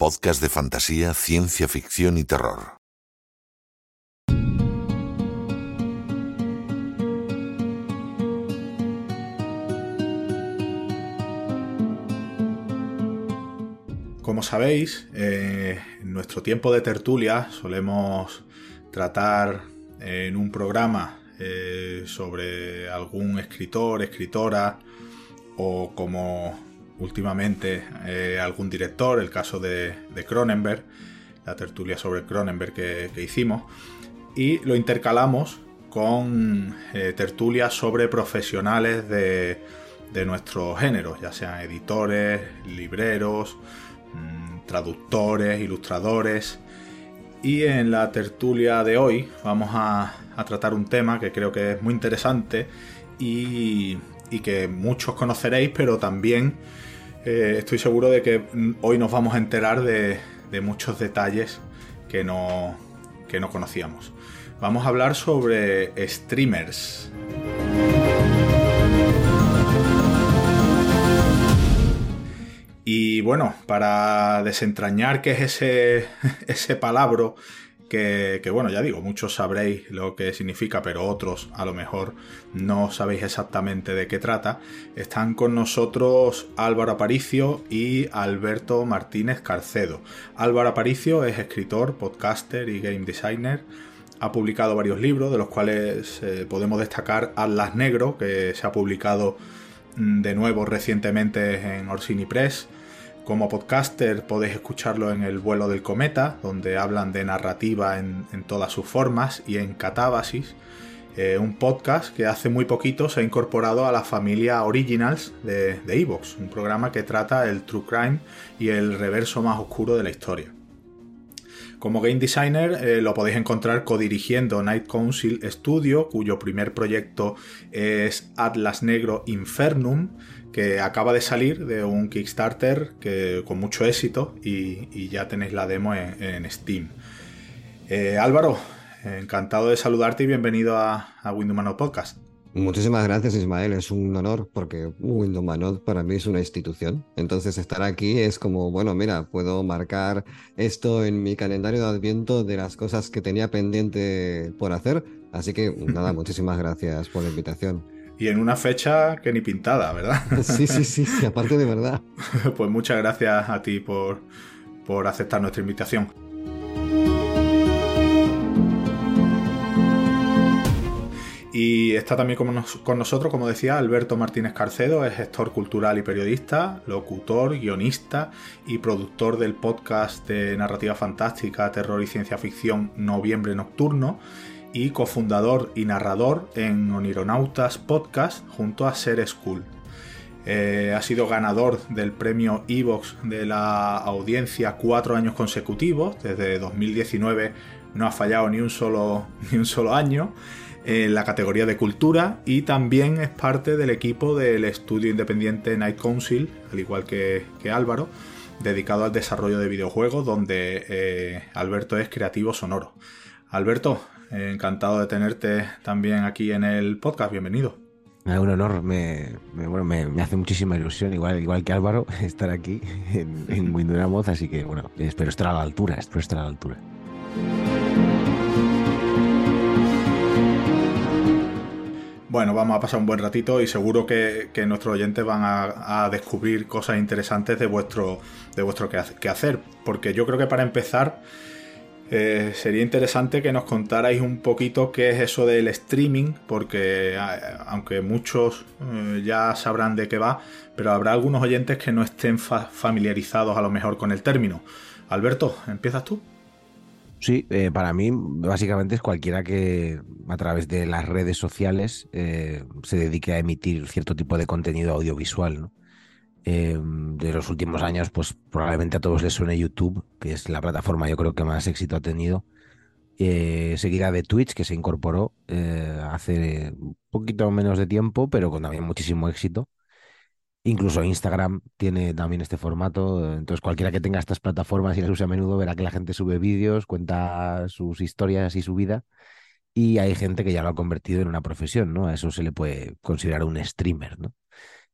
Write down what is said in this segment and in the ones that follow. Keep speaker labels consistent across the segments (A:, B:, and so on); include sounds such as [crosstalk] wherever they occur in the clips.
A: Podcast de fantasía, ciencia ficción y terror.
B: Como sabéis, eh, en nuestro tiempo de tertulia solemos tratar en un programa eh, sobre algún escritor, escritora o como últimamente eh, algún director, el caso de, Cronenberg, la tertulia sobre Cronenberg que, hicimos, y lo intercalamos con eh, tertulias sobre profesionales de, de nuestro género, ya sean editores, libreros, mm, traductores, ilustradores. Y en la tertulia de hoy vamos a, a tratar un tema que creo que es muy interesante y, y que muchos conoceréis, pero también eh, estoy seguro de que hoy nos vamos a enterar de, muchos detalles que no, que no conocíamos. Vamos a hablar sobre streamers. Y bueno, para desentrañar qué es ese, [laughs] ese palabra que, bueno, ya digo, muchos sabréis lo que significa, pero otros a lo mejor no sabéis exactamente de qué trata. Están con nosotros Álvaro Aparicio y Alberto Martínez Carcedo. Álvaro Aparicio es escritor, podcaster y game designer. Ha publicado varios libros, de los cuales eh, podemos destacar Atlas Negro, que se ha publicado mm, de nuevo recientemente en Orsini Press. Como podcaster podéis escucharlo en El vuelo del cometa, donde hablan de narrativa en, todas sus formas, y en Catábasis, eh, un podcast que hace muy poquito se ha incorporado a la familia Originals de Evox, un programa que trata el true crime y el reverso más oscuro de la historia. Como game designer eh, lo podéis encontrar codirigiendo Night Council Studio, cuyo primer proyecto es Atlas Negro Infernum, que acaba de salir de un Kickstarter que, con mucho éxito y, ya tenéis la demo en, Steam. Eh, Álvaro, encantado de saludarte y bienvenido a, a Podcast.
C: Muchísimas gracias Ismael, es un honor porque Windows Manot para mí es una institución. Entonces estar aquí es como, bueno, mira, puedo marcar esto en mi calendario de adviento de las cosas que tenía pendiente por hacer. Así que nada, [laughs] muchísimas gracias por la invitación.
B: Y en una fecha que ni pintada, ¿verdad? [laughs]
C: Sí, sí, sí, sí aparte de verdad. [laughs]
B: pues muchas gracias a ti por, por aceptar nuestra invitación. Y está también con, nosotros, como decía, Alberto Martínez Carcedo, es gestor cultural y periodista, locutor, guionista y productor del podcast de narrativa fantástica, terror y ciencia ficción Noviembre Nocturno y cofundador y narrador en Onironautas Podcast junto a Ser School. Eh, ha sido ganador del premio Evox de la audiencia cuatro años consecutivos, desde 2019 no ha fallado ni un solo, [laughs] ni un solo año en la categoría de cultura y también es parte del equipo del estudio independiente Night Council, al igual que, Álvaro, dedicado al desarrollo de videojuegos, donde eh, Alberto es creativo sonoro. Alberto, encantado de tenerte también aquí en el podcast, bienvenido.
C: Es un honor, me, bueno, me, hace muchísima ilusión, igual, igual que Álvaro, [laughs] estar aquí en, en [laughs] Windows así que bueno, espero estar a la altura, espero estar a la altura.
B: Bueno, vamos a pasar un buen ratito y seguro que, nuestros oyentes van a, descubrir cosas interesantes de vuestro, de vuestro quehacer. Porque yo creo que para empezar eh, sería interesante que nos contarais un poquito qué es eso del streaming, porque aunque muchos eh, ya sabrán de qué va, pero habrá algunos oyentes que no estén familiarizados a lo mejor con el término. Alberto, ¿empiezas tú?
C: Sí, eh, para mí básicamente es cualquiera que a través de las redes sociales eh, se dedique a emitir cierto tipo de contenido audiovisual. Eh, de los últimos años, pues probablemente a todos les suene YouTube, que es la plataforma yo creo que más éxito ha tenido. seguida de Twitch, que se incorporó hace un poquito menos de tiempo, pero con también muchísimo éxito. Incluso Instagram tiene también este formato. Entonces, cualquiera que tenga estas plataformas y las use a menudo verá que la gente sube vídeos, cuenta sus historias y su vida. Y hay gente que ya lo ha convertido en una profesión, ¿no? A eso se le puede considerar un streamer, ¿no?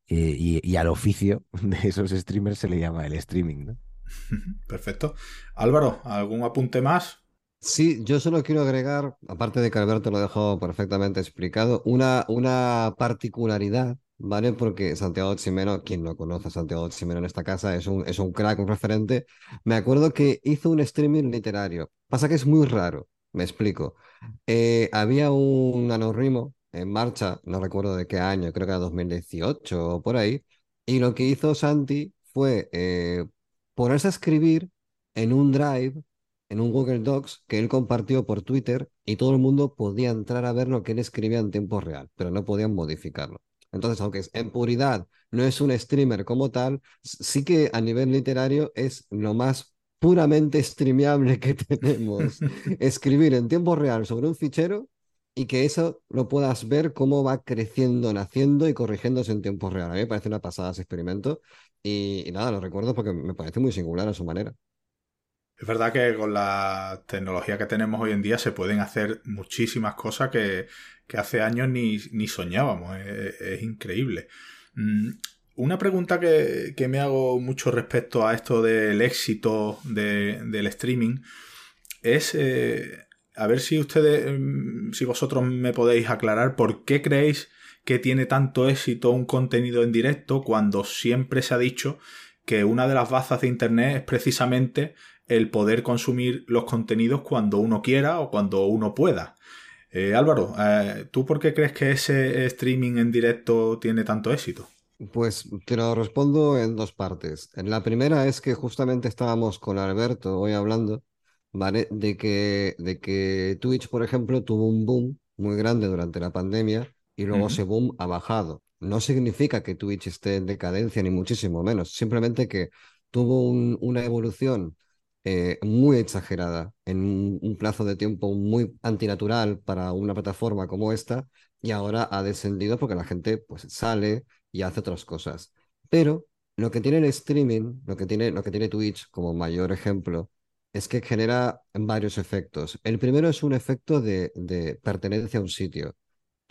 C: Eh, y, al oficio [laughs] de esos streamers se le llama el streaming, ¿no? [laughs]
B: Perfecto. Álvaro, ¿algún apunte más?
D: Sí, yo solo quiero agregar, aparte de que Alberto lo dejó perfectamente explicado, una, una particularidad, ¿vale? Porque Santiago Ximeno, quien no conoce a Santiago Ximeno en esta casa, es un, es un crack, un referente. Me acuerdo que hizo un streaming literario. Pasa que es muy raro, me explico. Eh, había un anorrimo en marcha, no recuerdo de qué año, creo que era 2018 o por ahí, y lo que hizo Santi fue eh, ponerse a escribir en un drive, en un Google Docs que él compartió por Twitter y todo el mundo podía entrar a ver lo que él escribía en tiempo real, pero no podían modificarlo. Entonces, aunque en puridad no es un streamer como tal, sí que a nivel literario es lo más puramente streameable que [laughs] tenemos. [laughs] Escribir en tiempo real sobre un fichero y que eso lo puedas ver cómo va creciendo, naciendo y corrigiéndose en tiempo real. A mí me parece una pasada ese experimento y, nada, lo recuerdo porque me parece muy singular a su manera.
B: Es verdad que con la tecnología que tenemos hoy en día se pueden hacer muchísimas cosas que, hace años ni, soñábamos. Es, increíble. Mm, una pregunta que, me hago mucho respecto a esto del éxito del streaming es eh, a ver si ustedes, mm, si vosotros me podéis aclarar por qué creéis que tiene tanto éxito un contenido en directo cuando siempre se ha dicho que una de las bazas de Internet es precisamente el poder consumir los contenidos cuando uno quiera o cuando uno pueda. Eh, Álvaro, eh, ¿tú por qué crees que ese streaming en directo tiene tanto éxito?
D: Pues te lo respondo en dos partes. La primera es que justamente estábamos con Alberto hoy hablando, ¿vale? De que, de que Twitch, por ejemplo, tuvo un boom muy grande durante la pandemia y luego ese boom ha bajado. No significa que Twitch esté en decadencia, ni muchísimo menos, simplemente que tuvo una evolución eh, muy exagerada en un, plazo de tiempo muy antinatural para una plataforma como esta y ahora ha descendido porque la gente pues sale y hace otras cosas. Pero lo que tiene el streaming, lo que tiene, lo que tiene Twitch como mayor ejemplo, es que genera varios efectos. El primero es un efecto de, de pertenencia a un sitio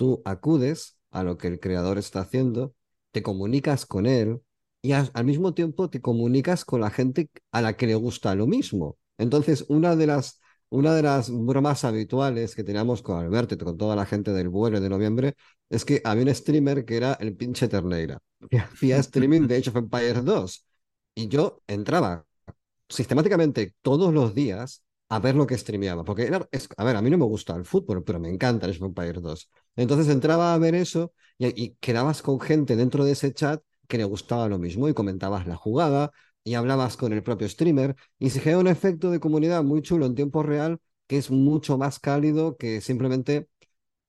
D: tú acudes a lo que el creador está haciendo, te comunicas con él y al mismo tiempo te comunicas con la gente a la que le gusta lo mismo. Entonces, una de las, una de las bromas habituales que teníamos con Alberto y con toda la gente del vuelo de noviembre es que había un streamer que era el pinche Terneira, que hacía streaming de Age of Empires 2. Y yo entraba sistemáticamente todos los días a ver lo que streameaba. Porque era, a ver, a mí no me gusta el fútbol, pero me encanta el Empire 2. Entonces entraba a ver eso y, quedabas con gente dentro de ese chat que le gustaba lo mismo y comentabas la jugada y hablabas con el propio streamer y se genera un efecto de comunidad muy chulo en tiempo real que es mucho más cálido que simplemente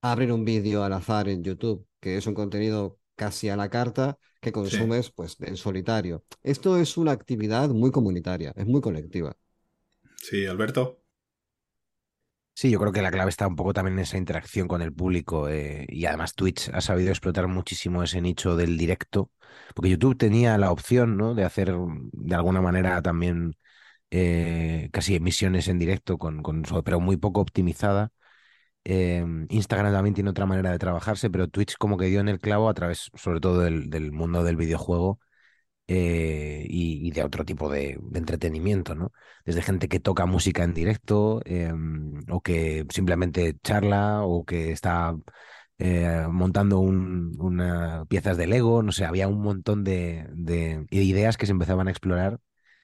D: abrir un vídeo al azar en YouTube, que es un contenido casi a la carta que consumes pues en solitario. Esto es una actividad muy comunitaria, es muy colectiva.
B: Sí, Alberto.
C: Sí, yo creo que la clave está un poco también en esa interacción con el público eh, y además Twitch ha sabido explotar muchísimo ese nicho del directo, porque YouTube tenía la opción ¿no? de hacer de alguna manera también eh, casi emisiones en directo, con, con, pero muy poco optimizada. Em, Instagram también tiene otra manera de trabajarse, pero Twitch como que dio en el clavo a través sobre todo del mundo del videojuego eh, y, de otro tipo de, entretenimiento, ¿no? Desde gente que toca música en directo em, o que simplemente charla o que está eh, montando unas piezas de Lego, no sé, había un montón de, ideas que se empezaban a explorar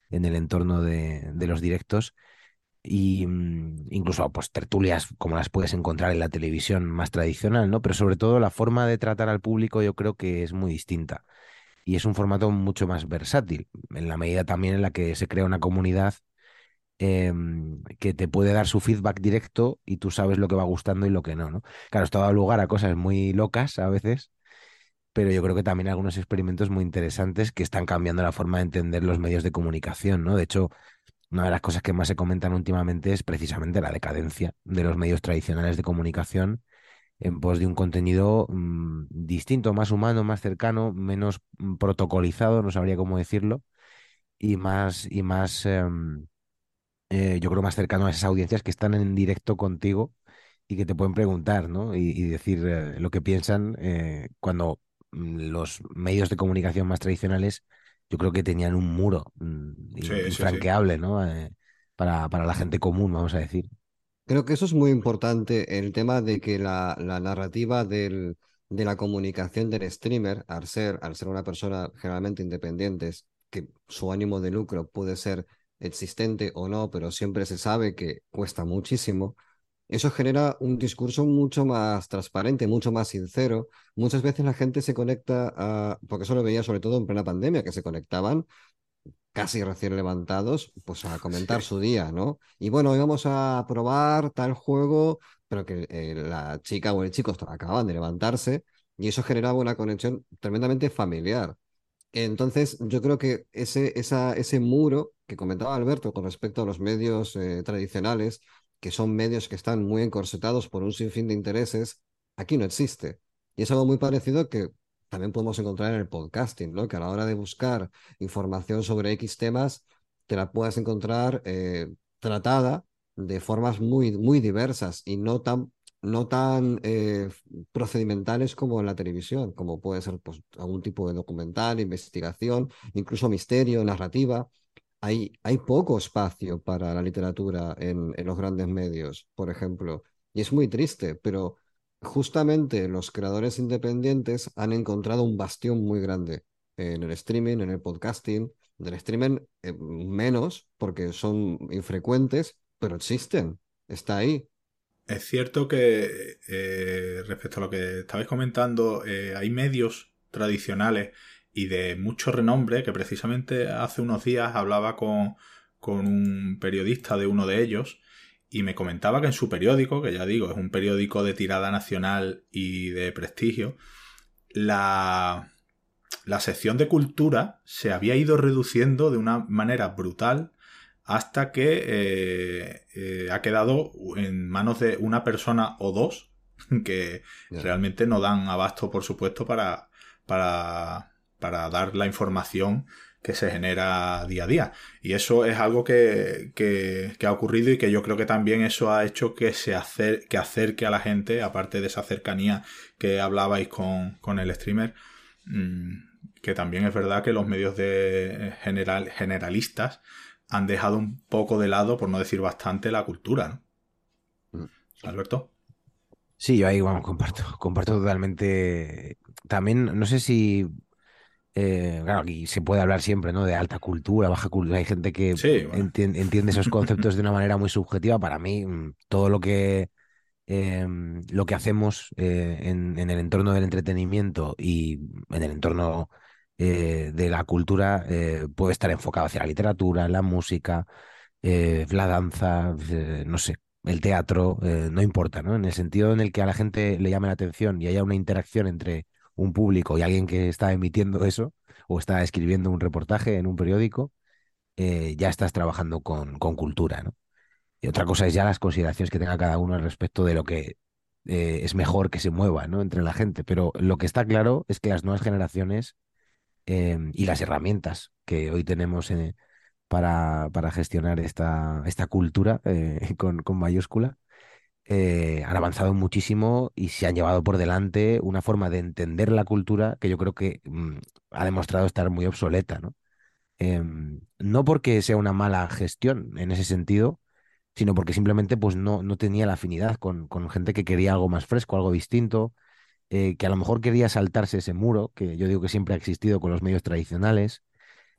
C: en el entorno de, los directos y mm, incluso pues tertulias como las puedes encontrar en la televisión más tradicional, ¿no? Pero sobre todo la forma de tratar al público yo creo que es muy distinta y es un formato mucho más versátil, en la medida también en la que se crea una comunidad em, que te puede dar su feedback directo y tú sabes lo que va gustando y lo que no, ¿no? Claro, esto da lugar a cosas muy locas a veces, pero yo creo que también algunos experimentos muy interesantes que están cambiando la forma de entender los medios de comunicación, ¿no? De hecho, una de las cosas que más se comentan últimamente es precisamente la decadencia de los medios tradicionales de comunicación en pos de un contenido mm, distinto, más humano, más cercano, menos mm, protocolizado, no sabría cómo decirlo, y más, y más em, eh, yo creo más cercano a esas audiencias que están en directo contigo y que te pueden preguntar, ¿no? Y, decir eh, lo que piensan eh, cuando mm, los medios de comunicación más tradicionales yo creo que tenían un muro mm,
B: Sí, sí, sí.
C: infranqueable, ¿no? Eh, para, para la gente común, vamos a decir.
D: Creo que eso es muy importante, el tema de que la, la narrativa del, de la comunicación del streamer, al ser, al ser una persona generalmente independiente, es que su ánimo de lucro puede ser existente o no, pero siempre se sabe que cuesta muchísimo. Eso genera un discurso mucho más transparente, mucho más sincero. Muchas veces la gente se conecta a, porque eso lo veía sobre todo en plena pandemia, que se conectaban casi recién levantados, pues a comentar su día, ¿no? Y bueno, hoy vamos a probar tal juego, pero que eh, la chica o el chico acababan de levantarse y eso generaba una conexión tremendamente familiar. Entonces, yo creo que ese, esa, ese muro que comentaba Alberto con respecto a los medios eh, tradicionales, que son medios que están muy encorsetados por un sinfín de intereses, aquí no existe. Y es algo muy parecido que también podemos encontrar en el podcasting, ¿no? Que a la hora de buscar información sobre X temas, te la puedas encontrar eh, tratada de formas muy, muy diversas y no tan, no tan eh, procedimentales como en la televisión, como puede ser pues, algún tipo de documental, investigación, incluso misterio, narrativa. Hay, poco espacio para la literatura en, en los grandes medios, por ejemplo, y es muy triste, pero justamente los creadores independientes han encontrado un bastión muy grande en el streaming, en el podcasting, del streaming eh, menos porque son infrecuentes, pero existen, está ahí.
B: Es cierto que eh, respecto a lo que estabais comentando, eh, hay medios tradicionales y de mucho renombre que precisamente hace unos días hablaba con, con un periodista de uno de ellos y me comentaba que en su periódico, que ya digo, es un periódico de tirada nacional y de prestigio, la, la sección de cultura se había ido reduciendo de una manera brutal hasta que eh, eh, ha quedado en manos de una persona o dos [laughs] que realmente no dan abasto, por supuesto, para, para, para dar la información que se genera día a día. Y eso es algo que, que- que ha ocurrido y que yo creo que también eso ha hecho que se acer- que acerque a la gente, aparte de esa cercanía que hablabais con, con el streamer, mm, que también es verdad que los medios de general, generalistas han dejado un poco de lado, por no decir bastante, la cultura, ¿no?
D: Mm.
B: Alberto.
C: Sí, yo ahí, vamos, comparto, comparto totalmente. También, no sé si, eh, claro, aquí se puede hablar siempre, ¿no? De alta cultura, baja cultura. Hay gente que
B: Sí, bueno.
C: entien- entiende esos conceptos de una manera muy subjetiva. Para mí, mm, todo lo que, eh, lo que hacemos eh, en, en el entorno del entretenimiento y en el entorno eh, de la cultura puede estar enfocado hacia la literatura, la música, la danza, no sé, el teatro, no importa, ¿no? En el sentido en el que a la gente le llame la atención y haya una interacción entre un público y alguien que está emitiendo eso o está escribiendo un reportaje en un periódico, eh, ya estás trabajando con, con cultura, ¿no? Y otra cosa es ya las consideraciones que tenga cada uno al respecto de lo que eh, es mejor que se mueva, ¿no? entre la gente. Pero lo que está claro es que las nuevas generaciones eh, y las herramientas que hoy tenemos eh, para, para gestionar esta, esta cultura [laughs] con, con mayúscula eh, han avanzado muchísimo y se han llevado por delante una forma de entender la cultura que yo creo que mm, ha demostrado estar muy obsoleta, ¿no? Em, no porque sea una mala gestión en ese sentido, sino porque simplemente pues no, no tenía la afinidad con, con gente que quería algo más fresco, algo distinto, eh, que a lo mejor quería saltarse ese muro, que yo digo que siempre ha existido con los medios tradicionales,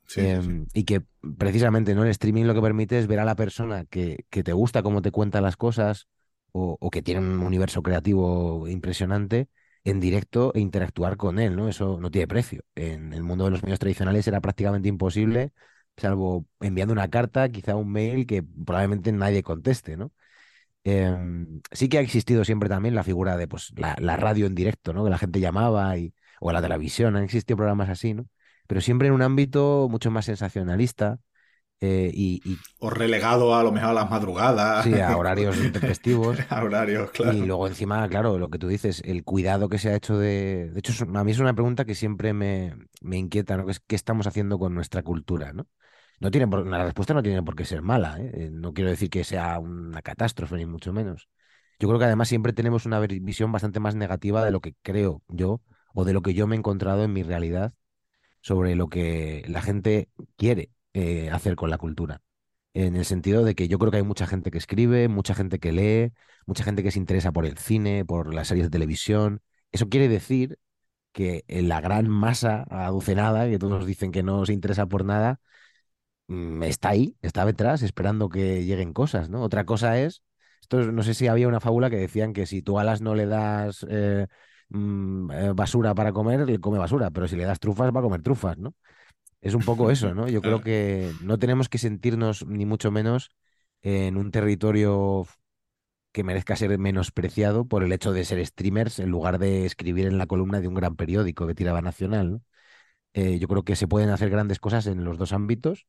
B: Sí, sí, sí.
C: em, y que precisamente ¿no? el streaming lo que permite es ver a la persona que, que te gusta cómo te cuenta las cosas o, que tiene un universo creativo impresionante en directo e interactuar con él, ¿no? Eso no tiene precio. En el mundo de los medios tradicionales era prácticamente imposible, salvo enviando una carta, quizá un mail que probablemente nadie conteste, ¿no? Em, sí que ha existido siempre también la figura de pues, la, la radio en directo, ¿no? Que la gente llamaba y, o la televisión, han existido programas así, ¿no? Pero siempre en un ámbito mucho más sensacionalista eh, y, y
B: O relegado a lo mejor a las madrugadas.
C: sí, a horarios [laughs] intempestivos. [laughs]
B: a horarios, claro.
C: Y luego encima, claro, lo que tú dices, el cuidado que se ha hecho de... De hecho, a mí es una pregunta que siempre me, me inquieta, ¿no? Que es qué estamos haciendo con nuestra cultura, ¿no? No tiene por- la respuesta no tiene por qué ser mala, ¿eh? Eh, No quiero decir que sea una catástrofe, ni mucho menos. Yo creo que además siempre tenemos una visión bastante más negativa de lo que creo yo o de lo que yo me he encontrado en mi realidad sobre lo que la gente quiere eh, hacer con la cultura. En el sentido de que yo creo que hay mucha gente que escribe, mucha gente que lee, mucha gente que se interesa por el cine, por las series de televisión. Eso quiere decir que la gran masa aducenada, que todos dicen que no se interesa por nada, mm, está ahí, está detrás, esperando que lleguen cosas, ¿no? Otra cosa es, esto no sé si había una fábula que decían que si tú a las no le das eh, mm, eh, basura para comer, le come basura, pero si le das trufas, va a comer trufas, ¿no? Es un poco eso, ¿no? Yo creo que no tenemos que sentirnos ni mucho menos en un territorio que merezca ser menospreciado por el hecho de ser streamers en lugar de escribir en la columna de un gran periódico que tiraba nacional. ¿no? Eh, yo creo que se pueden hacer grandes cosas en los dos ámbitos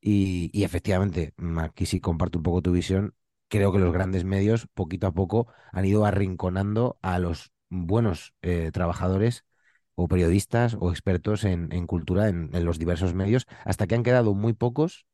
C: y, efectivamente, mm, aquí sí comparto un poco tu visión, creo que los grandes medios poquito a poco han ido arrinconando a los buenos eh, trabajadores o periodistas o expertos en, cultura en, los diversos medios, hasta que han quedado muy pocos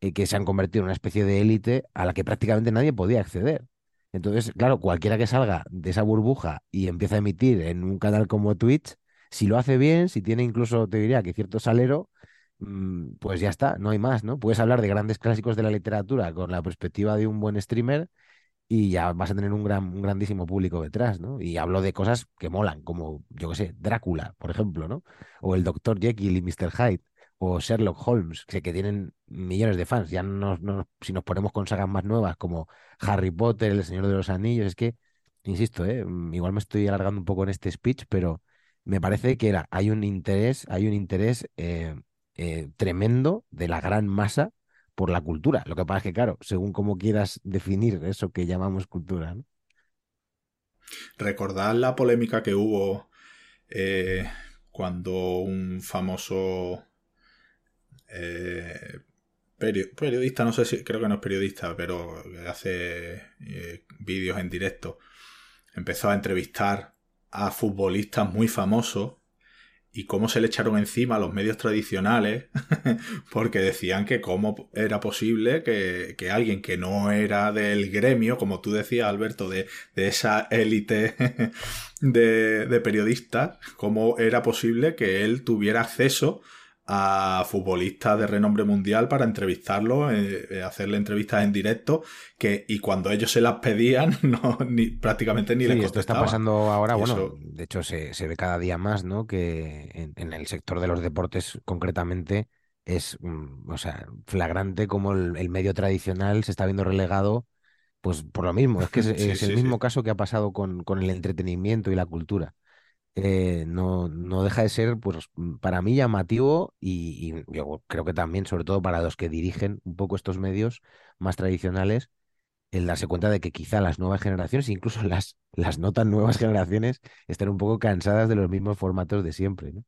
C: eh, que se han convertido en una especie de élite a la que prácticamente nadie podía acceder. Entonces, claro, cualquiera que salga de esa burbuja y empieza a emitir en un canal como Twitch, si lo hace bien, si tiene incluso, te diría, que cierto salero, mm, pues ya está, no hay más, ¿no? Puedes hablar de grandes clásicos de la literatura con la perspectiva de un buen streamer y ya vas a tener un, gran, un grandísimo público detrás, ¿no? Y hablo de cosas que molan, como, yo qué sé, Drácula, por ejemplo, ¿no? O el Dr. Jekyll y Mr. Hyde o Sherlock Holmes, que, que tienen millones de fans. Ya no, si nos ponemos con sagas más nuevas como Harry Potter, El Señor de los Anillos, es que, insisto, ¿eh? Mm, igual me estoy alargando un poco en este speech, pero me parece que hay un interés, hay un interés eh, eh, tremendo de la gran masa por la cultura. Lo que pasa es que, claro, según cómo quieras definir eso que llamamos cultura.
B: Recordad la polémica que hubo cuando un famoso eh, periodista, no sé si, creo que no es periodista, pero hace eh, vídeos en directo, empezó a entrevistar a futbolistas muy famosos y cómo se le echaron encima a los medios tradicionales [laughs] porque decían que cómo era posible que, alguien que no era del gremio, como tú decías, Alberto, de, esa élite [laughs] de, de periodistas, cómo era posible que él tuviera acceso a futbolistas de renombre mundial para entrevistarlos, eh, eh, hacerle entrevistas en directo, que y cuando ellos se las pedían, [laughs] no, ni, prácticamente ni sí, les
C: Esto está pasando ahora, bueno, de hecho se, ve cada día más, ¿no? Que en, el sector de los deportes concretamente es, mm, o sea, flagrante como el, medio tradicional se está viendo relegado, pues por lo mismo, es que es, [laughs] el mismo caso que ha pasado con, con el entretenimiento y la cultura. Eh, no, no, deja de ser, pues, mm, para mí llamativo y, yo creo que también, sobre todo para los que dirigen un poco estos medios más tradicionales, el darse cuenta de que quizá las nuevas generaciones, incluso [laughs] las, las no tan nuevas generaciones, estén un poco cansadas de los mismos formatos de siempre, ¿no?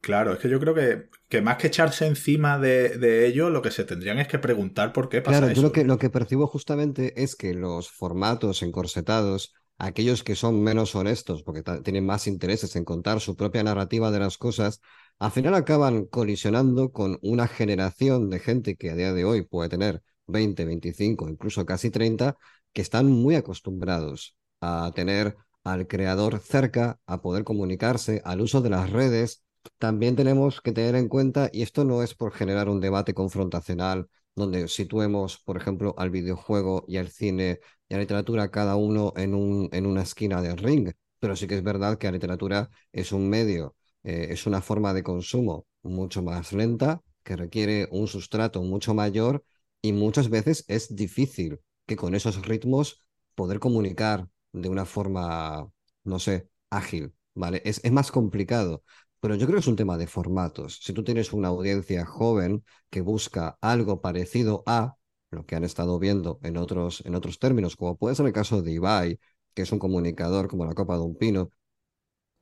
B: Claro, es que yo creo que, que más que echarse encima de, de, ello, lo que se tendrían es que preguntar por qué pasa
D: claro,
B: Yo
D: lo que, lo que percibo justamente es que los formatos encorsetados aquellos que son menos honestos, porque tienen más intereses en contar su propia narrativa de las cosas, al final acaban colisionando con una generación de gente que a día de hoy puede tener 20, 25, incluso casi 30, que están muy acostumbrados a tener al creador cerca, a poder comunicarse, al uso de las redes. También tenemos que tener en cuenta, y esto no es por generar un debate confrontacional donde situemos, por ejemplo, al videojuego y al cine y a la literatura cada uno en, un, en una esquina del ring, pero sí que es verdad que la literatura es un medio, eh, es una forma de consumo mucho más lenta, que requiere un sustrato mucho mayor y muchas veces es difícil que con esos ritmos poder comunicar de una forma, no sé, ágil, ¿vale? Es, es más complicado. Pero yo creo que es un tema de formatos. Si tú tienes una audiencia joven que busca algo parecido a lo que han estado viendo en otros, en otros términos, como puede ser el caso de Ibai, que es un comunicador como la Copa de un Pino,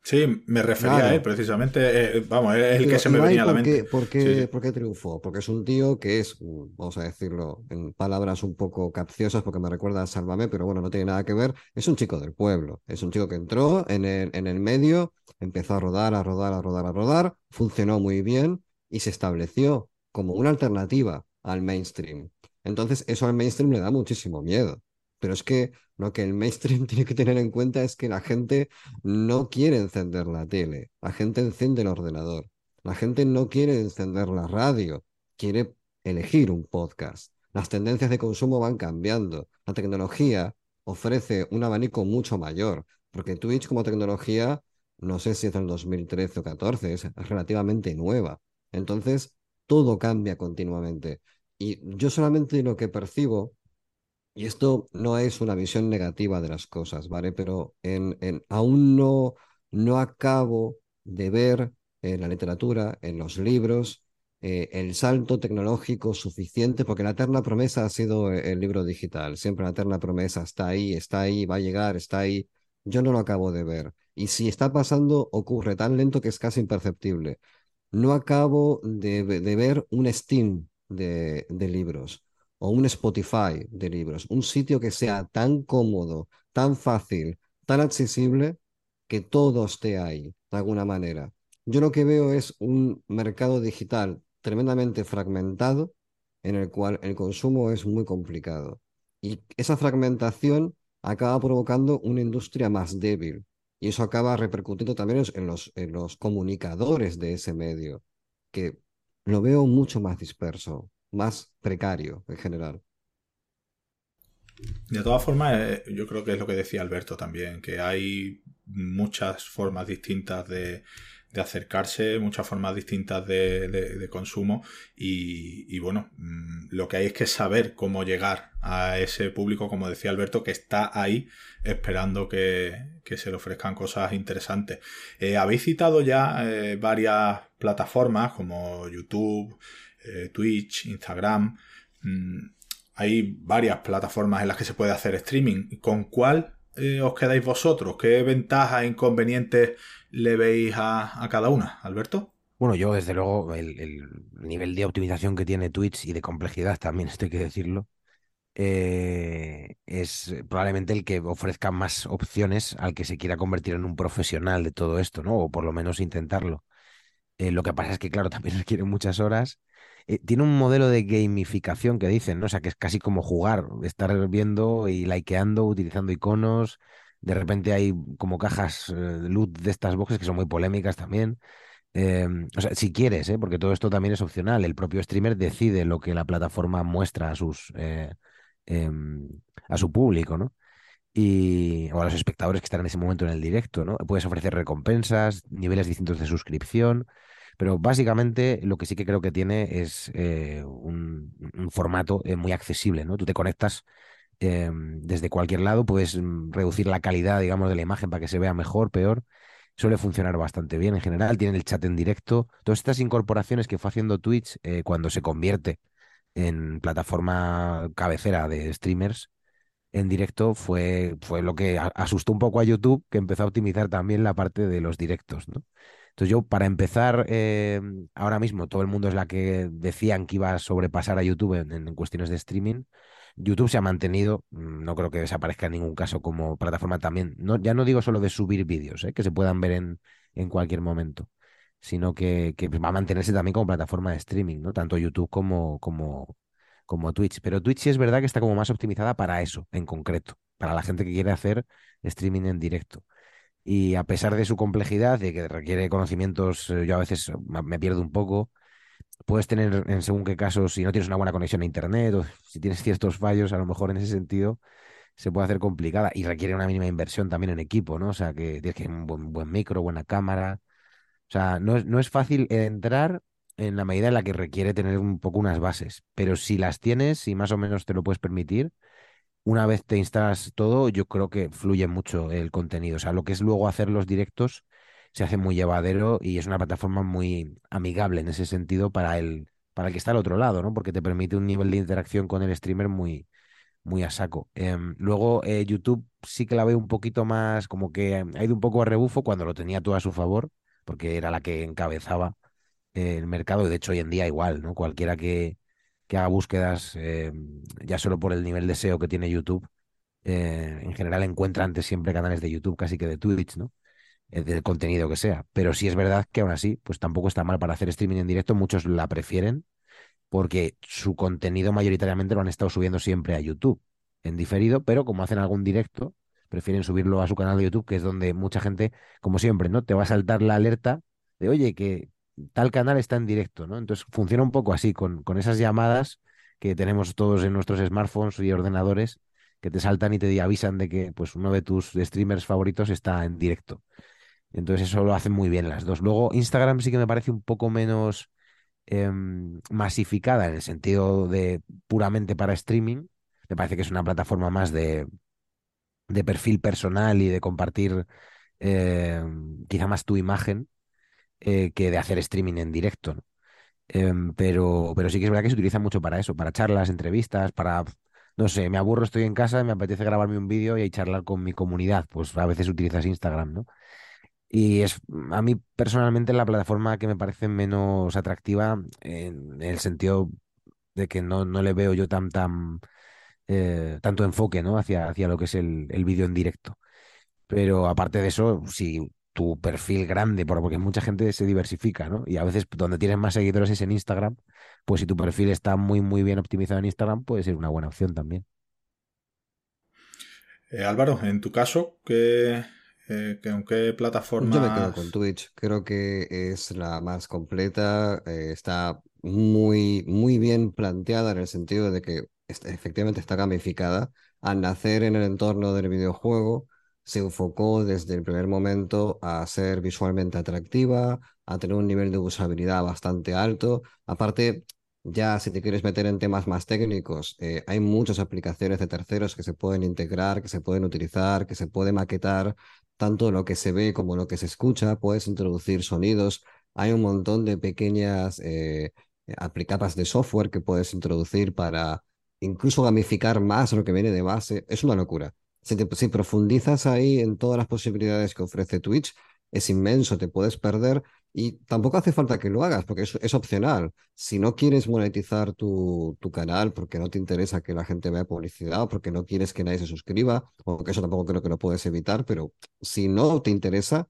B: Sí, me refería a él, precisamente. Eh, vamos, es el que se me venía a la mente.
D: ¿por qué, ¿Por qué triunfó? Porque es un tío que es, vamos a decirlo en palabras un poco capciosas, porque me recuerda a Sálvame, pero bueno, no tiene nada que ver. Es un chico del pueblo. Es un chico que entró en el, en el medio, empezó a rodar, a rodar, a rodar, a rodar, funcionó muy bien y se estableció como una alternativa al mainstream. Entonces, eso al mainstream le da muchísimo miedo. Pero es que lo que el mainstream [laughs] tiene que tener en cuenta es que la gente no quiere encender la tele, la gente enciende el ordenador, la gente no quiere encender la radio, quiere elegir un podcast. Las tendencias de consumo van cambiando. La tecnología ofrece un abanico mucho mayor, porque Twitch como tecnología, no sé si es del 2013 o 14, es relativamente nueva. Entonces, todo cambia continuamente. Y yo solamente lo que percibo, y esto no es una visión negativa de las cosas, ¿vale? Pero en, en, aún no, no acabo de ver en la literatura, en los libros, eh, el salto tecnológico suficiente, porque la eterna promesa ha sido eh, el libro digital. Siempre la eterna promesa está ahí, está ahí, va a llegar, está ahí. Yo no lo acabo de ver. Y si está pasando, ocurre tan lento que es casi imperceptible. No acabo de, ver un Steam de libros o un Spotify de libros, un sitio que sea tan cómodo, tan fácil, tan accesible, que todo esté ahí, de alguna manera. Yo lo que veo es un mercado digital tremendamente fragmentado en el cual el consumo es muy complicado. Y esa fragmentación acaba provocando una industria más débil. Y eso acaba repercutiendo también en los, en los comunicadores de ese medio, que lo veo mucho más disperso, más precario en general.
B: De todas formas, eh, yo creo que es lo que decía Alberto también, que hay muchas formas distintas de, acercarse, muchas formas distintas de, consumo y, bueno, mm, lo que hay es que saber cómo llegar a ese público, como decía Alberto, que está ahí esperando que, se le ofrezcan cosas interesantes. Eh, habéis citado ya eh, varias plataformas como YouTube, eh, Twitch, Instagram. Mm, hay varias plataformas en las que se puede hacer streaming. ¿Con cuál os quedáis vosotros? ¿Qué ventajas e inconvenientes le veis a, cada una, Alberto?
C: Bueno, yo desde luego el, nivel de optimización que tiene Twitch y de complejidad también, esto hay que decirlo, eh, es probablemente el que ofrezca más opciones al que se quiera convertir en un profesional de todo esto, ¿no? O por lo menos intentarlo. Eh, lo que pasa es que, claro, [laughs] también requiere muchas horas. Eh, tiene un modelo de gamificación que dicen, ¿no? O sea, que es casi como jugar, estar viendo y likeando, utilizando iconos, de repente hay como cajas de loot de estas boxes que son muy polémicas también. Em, o sea, si quieres, ¿eh? porque todo esto también es opcional. El propio streamer decide lo que la plataforma muestra a sus eh, em, a su público, ¿no? Y, o a los espectadores que están en ese momento en el directo, ¿no? Puedes ofrecer recompensas, niveles distintos de suscripción, pero básicamente lo que sí que creo que tiene es eh, un, formato muy accesible, ¿no? Tú te conectas Em, desde cualquier lado, puedes mm, reducir la calidad, digamos, de la imagen para que se vea mejor, peor. Suele funcionar bastante bien en general. Tiene el chat en directo. Todas estas incorporaciones que fue haciendo Twitch eh, cuando se convierte en plataforma cabecera de streamers en directo fue, fue lo que asustó un poco a YouTube, que empezó a optimizar también la parte de los directos, ¿no? Entonces yo, para empezar, em, ahora mismo todo el mundo es la que decían que iba a sobrepasar a YouTube en cuestiones de streaming. YouTube se ha mantenido, mm, no creo que desaparezca en ningún caso como plataforma también. No, ya no digo solo de subir vídeos, ¿eh? que se puedan ver en, en cualquier momento, sino que, va a mantenerse también como plataforma de streaming, ¿no? Tanto YouTube como, como, como Twitch. Pero Twitch sí es verdad que está como más optimizada para eso, en concreto, para la gente que quiere hacer streaming en directo. Y a pesar de su complejidad, de que requiere conocimientos, eh, yo a veces me pierdo un poco, puedes tener, en según qué casos, si no tienes una buena conexión a Internet o si tienes ciertos fallos, a lo mejor en ese sentido se puede hacer complicada y requiere una mínima inversión también en equipo, ¿no? O sea, que tienes que un buen, buen micro, buena cámara. O sea, no es, no es fácil entrar en la medida en la que requiere tener un poco unas bases, pero si las tienes y más o menos te lo puedes permitir, una vez te instalas todo, yo creo que fluye mucho el contenido. O sea, lo que es luego hacer los directos se hace muy llevadero y es una plataforma muy amigable en ese sentido para el, para el que está al otro lado, ¿no? Porque te permite un nivel de interacción con el streamer muy, muy a saco. Em, luego, eh, YouTube sí que la veo un poquito más, como que ha ido un poco a rebufo cuando lo tenía todo a su favor, porque era la que encabezaba el mercado. De hecho, hoy en día igual, ¿no? Cualquiera que, que haga búsquedas, em, ya solo por el nivel de SEO que tiene YouTube, eh, en general encuentra antes siempre canales de YouTube, casi que de Twitch, ¿no? Eh, del contenido que sea. Pero sí es verdad que aún así, pues tampoco está mal para hacer streaming en directo. Muchos la prefieren porque su contenido mayoritariamente lo han estado subiendo siempre a YouTube. en diferido, pero como hacen algún directo, prefieren subirlo a su canal de YouTube, que es donde mucha gente, como siempre, ¿no? Te va a saltar la alerta de, oye, que tal canal está en directo, ¿no? Entonces funciona un poco así, con, con esas llamadas que tenemos todos en nuestros smartphones y ordenadores, que te saltan y te avisan de que pues, uno de tus streamers favoritos está en directo. Entonces eso lo hacen muy bien las dos. Luego Instagram sí que me parece un poco menos em, masificada en el sentido de puramente para streaming. Me parece que es una plataforma más de, de perfil personal y de compartir em, quizá más tu imagen eh, que de hacer streaming en directo. Em, pero, pero sí que es verdad que se utiliza mucho para eso, para charlas, entrevistas, para, no sé, me aburro, estoy en casa, me apetece grabarme un vídeo y charlar con mi comunidad. Pues a veces utilizas Instagram, ¿no? Y es a mí personalmente la plataforma que me parece menos atractiva en, el sentido de que no, no le veo yo tan, tan eh, tanto enfoque ¿no? hacia, hacia lo que es el, el vídeo en directo. Pero aparte de eso, si tu perfil grande, porque mucha gente se diversifica, ¿no? Y a veces donde tienes más seguidores es en Instagram, pues si tu perfil está muy, muy bien optimizado en Instagram, puede ser una buena opción también.
B: Eh, Álvaro, en tu caso, ¿qué, eh, ¿En qué plataforma?
D: Yo me quedo con Twitch. Creo que es la más completa. Eh, está muy, muy bien planteada en el sentido de que efectivamente está gamificada. Al nacer en el entorno del videojuego, se enfocó desde el primer momento a ser visualmente atractiva, a tener un nivel de usabilidad bastante alto. Aparte, ya si te quieres meter en temas más técnicos, eh, hay muchas aplicaciones de terceros que se pueden integrar, que se pueden utilizar, que se puede maquetar tanto lo que se ve como lo que se escucha, puedes introducir sonidos, hay un montón de pequeñas eh, aplicadas de software que puedes introducir para incluso gamificar más lo que viene de base, es una locura. Si, profundizas ahí en todas las posibilidades que ofrece Twitch, es inmenso, te puedes perder y tampoco hace falta que lo hagas porque es, opcional. Si no quieres monetizar tu, tu, canal porque no te interesa que la gente vea publicidad o porque no quieres que nadie se suscriba, o eso tampoco creo que lo puedes evitar, pero si no te interesa,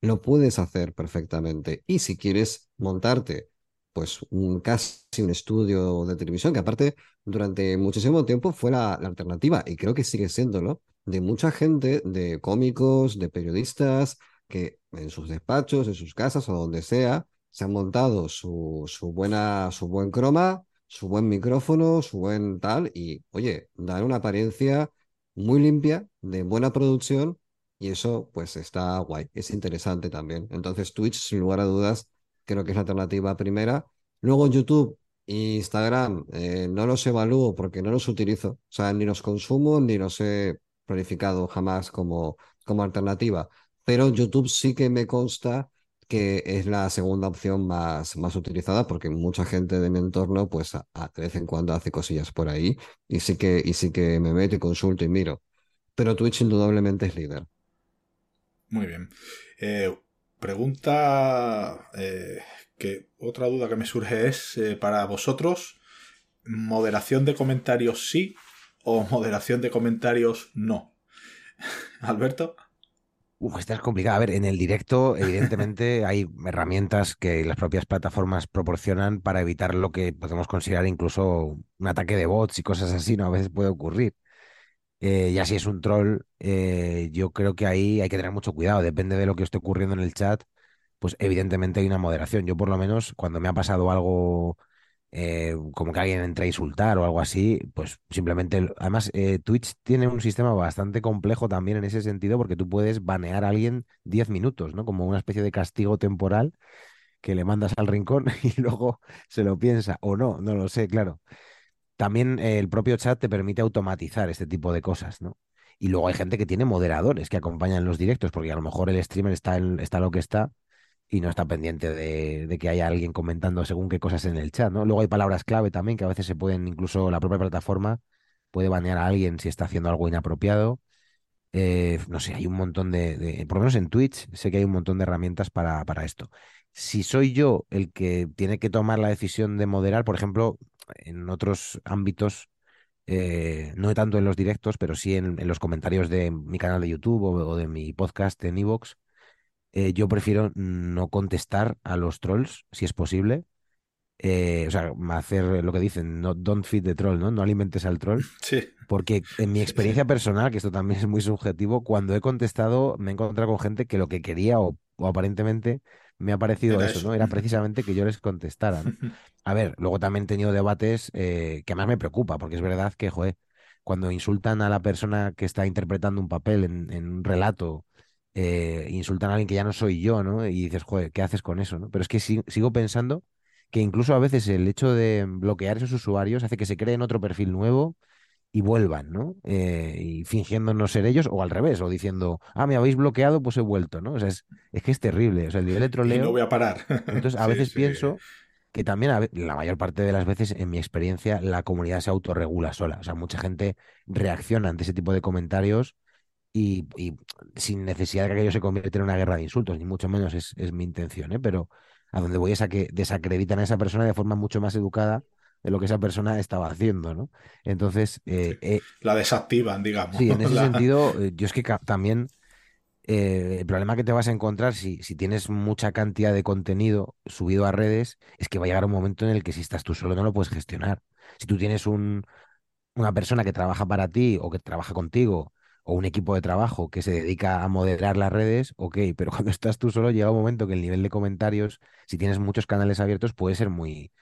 D: lo puedes hacer perfectamente. Y si quieres montarte pues un, casi un estudio de televisión, que aparte durante muchísimo tiempo fue la, alternativa y creo que sigue siéndolo, de mucha gente, de cómicos, de periodistas, que en sus despachos, en sus casas o donde sea, se han montado su, su, buena, su buen croma, su buen micrófono, su buen tal, y oye, dan una apariencia muy limpia, de buena producción, y eso pues está guay, es interesante también. Entonces Twitch, sin lugar a dudas, creo que es la alternativa primera. Luego YouTube e Instagram eh, no los evalúo porque no los utilizo, o sea, ni los consumo ni los he planificado jamás como, como alternativa pero YouTube sí que me consta que es la segunda opción más, más utilizada porque mucha gente de mi entorno pues a, de vez en cuando hace cosillas por ahí y sí que, y sí que me meto y consulto y miro. Pero Twitch indudablemente es líder.
B: Muy bien. Eh, pregunta eh, que otra duda que me surge es eh, para vosotros, moderación de comentarios sí o moderación de comentarios no. [laughs] Alberto.
C: Uf, esta es complicada. A ver, en el directo, evidentemente, [laughs] hay herramientas que las propias plataformas proporcionan para evitar lo que podemos considerar incluso un ataque de bots y cosas así, ¿no? A veces puede ocurrir. Eh, y así es un troll, eh, yo creo que ahí hay que tener mucho cuidado. Depende de lo que esté ocurriendo en el chat, pues evidentemente hay una moderación. Yo por lo menos, cuando me ha pasado algo eh, como que alguien entre a insultar o algo así, pues simplemente, además Twitch tiene un sistema bastante complejo también en ese sentido porque tú puedes banear a alguien 10 minutos, ¿no? Como una especie de castigo temporal que le mandas al rincón [laughs] y luego se lo piensa o no, no lo sé, claro. También eh, el propio chat te permite automatizar este tipo de cosas, ¿no? Y luego hay gente que tiene moderadores que acompañan los directos, porque a lo mejor el streamer está, está lo que está y no está pendiente de, que haya alguien comentando según qué cosas en el chat, ¿no? Luego hay palabras clave también que a veces se pueden, incluso la propia plataforma puede banear a alguien si está haciendo algo inapropiado. Eh, no sé, hay un montón de, por lo menos en Twitch sé que hay un montón de herramientas para, para esto. Si soy yo el que tiene que tomar la decisión de moderar, por ejemplo, en otros ámbitos, eh, no tanto en los directos, pero sí en, los comentarios de mi canal de YouTube o, de mi podcast en Evox, eh, yo prefiero no contestar a los trolls, si es posible. Eh, o sea, hacer lo que dicen, no, don't feed the troll, ¿no? No alimentes al troll. [laughs]
B: Sí.
C: Porque en mi experiencia personal, que esto también es muy subjetivo, cuando he contestado me he encontrado con gente que lo que quería o, aparentemente me ha parecido eso, ¿no? Era precisamente que yo les contestara, ¿no? [laughs] A ver, luego también he tenido debates eh, que más me preocupa, porque es verdad que, joder, cuando insultan a la persona que está interpretando un papel en, un relato, eh, insultan a alguien que ya no soy yo, ¿no? Y dices, joder, ¿qué haces con eso, no? Pero es que sigo pensando que incluso a veces el hecho de bloquear esos usuarios hace que se creen otro perfil nuevo y vuelvan, ¿no? Eh, y fingiendo no ser ellos, o al revés, o diciendo, ah, me habéis bloqueado, pues he vuelto, ¿no? O sea, es, que es terrible. O sea, el nivel de troleo. [laughs]
B: Y no voy a parar.
C: Entonces, [laughs] a veces pienso que también, la mayor parte de las veces, en mi experiencia, la comunidad se autorregula sola. O sea, mucha gente reacciona ante ese tipo de comentarios y, sin necesidad de que aquello se convierta en una guerra de insultos, ni mucho menos es, es mi intención, ¿eh? Pero a donde voy es a que desacreditan a esa persona de forma mucho más educada de lo que esa persona estaba haciendo, ¿no? Entonces... Eh, eh,
B: la desactivan, digamos.
C: Sí, en ese [laughs] sentido, eh, yo es que también el problema que te vas a encontrar si, si tienes mucha cantidad de contenido subido a redes es que va a llegar un momento en el que si estás tú solo no lo puedes gestionar. Si tú tienes un, una persona que trabaja para ti o que trabaja contigo o un equipo de trabajo que se dedica a moderar las redes, ok, pero [laughs] cuando estás tú solo llega un momento que el nivel de comentarios, si tienes muchos canales abiertos, puede ser muy,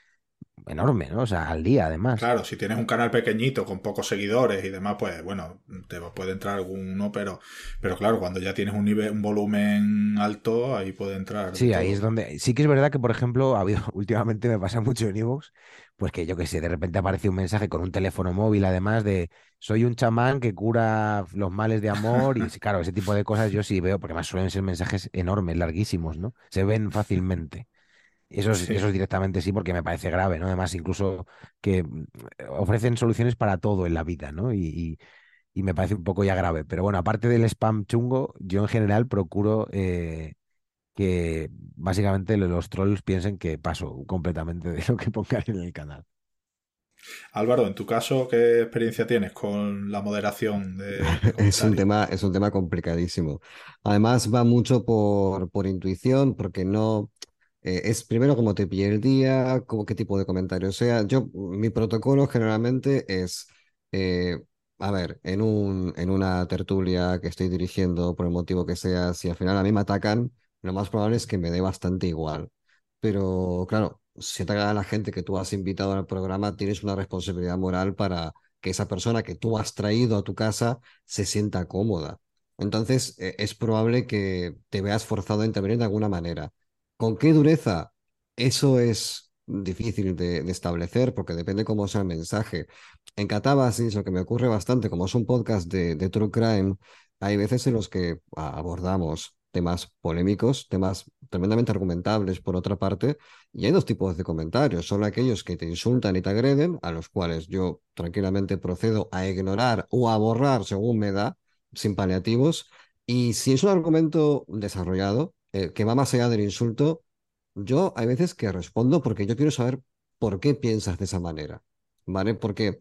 C: enorme, ¿no? O sea, al día además.
B: Claro, si tienes un canal pequeñito con pocos seguidores y demás, pues bueno, te puede entrar alguno, pero, pero claro, cuando ya tienes un nivel, un volumen alto, ahí puede entrar.
C: Sí, ahí es donde. Sí que es verdad que, por ejemplo, ha habido, [laughs] últimamente me pasa mucho en Evox, pues que yo que sé, de repente aparece un mensaje con un teléfono móvil, además de soy un chamán que cura los males de amor, y [laughs] claro, ese tipo de cosas yo sí veo, porque más suelen ser mensajes enormes, larguísimos, ¿no? Se ven fácilmente. Eso es, eso directamente sí, porque me parece grave, ¿no? Además, incluso que mm, ofrecen soluciones para todo en la vida, ¿no? Y, me parece un poco ya grave. Pero bueno, aparte del spam chungo, yo en general procuro eh, que básicamente los trolls piensen que paso completamente de [laughs] lo que pongan en el canal.
B: Álvaro, en tu caso, ¿qué experiencia tienes con la moderación de, [laughs]
D: es un tema Es un tema complicadísimo. Además, va mucho por, por intuición, porque no eh, es primero cómo te pille el día, como qué tipo de comentario sea. Yo, mi protocolo generalmente es, eh, a ver, en, un, en una tertulia que estoy dirigiendo, por el motivo que sea, si al final a mí me atacan, lo más probable es que me dé bastante igual. Pero claro, si atacan a la gente que tú has invitado al programa, tienes una responsabilidad moral para que esa persona que tú has traído a tu casa se sienta cómoda. Entonces, e, es probable que te veas forzado a intervenir de alguna manera. ¿Con qué dureza? Eso es difícil de, establecer porque depende cómo sea el mensaje. En Catábasis, lo que me ocurre bastante, como es un podcast de, True Crime, hay veces en los que abordamos temas polémicos, temas tremendamente argumentables por otra parte, y hay dos tipos de comentarios. Son aquellos que te insultan y te agreden, a los cuales yo tranquilamente procedo a ignorar o a borrar según me da, sin paliativos. Y si es un argumento desarrollado, eh, que va más allá del insulto, yo hay veces que respondo porque yo quiero saber por qué piensas de esa manera, ¿vale? Porque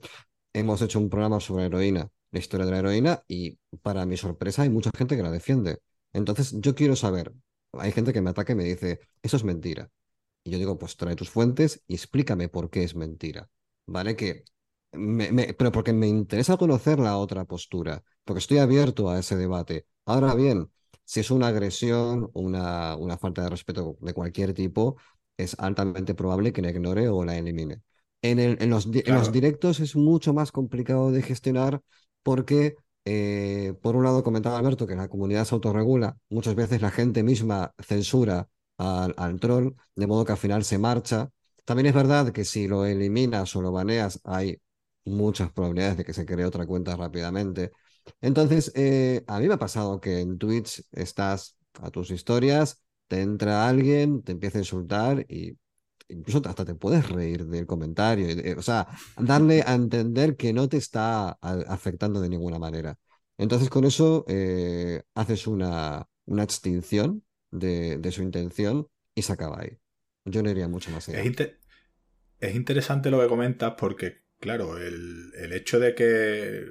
D: hemos hecho un programa sobre heroína, la historia de la heroína, y para mi sorpresa hay mucha gente que la defiende. Entonces yo quiero saber, hay gente que me ataca y me dice, eso es mentira. Y yo digo, pues trae tus fuentes y explícame por qué es mentira, ¿vale? Que pero porque me interesa conocer la otra postura, porque estoy abierto a ese debate. Ahora bien, si es una agresión, una, una falta de respeto de cualquier tipo, es altamente probable que la ignore o la elimine. En, el, en, los, en los, directos es mucho más complicado de gestionar porque, eh, por un lado, comentaba Alberto que la comunidad se autorregula, muchas veces la gente misma censura al, al troll, de modo que al final se marcha. También es verdad que si lo eliminas o lo baneas, hay muchas probabilidades de que se cree otra cuenta rápidamente. Entonces, eh, a mí me ha pasado que en Twitch estás a tus historias, te entra alguien, te empieza a insultar y incluso hasta te puedes reír del comentario. O sea, darle a entender que no te está afectando de ninguna manera. Entonces, con eso eh, haces una, una extinción de, de, su intención y se acaba ahí. Yo no iría mucho más allá.
B: Es, interesante lo que comentas porque, claro, el, el hecho de que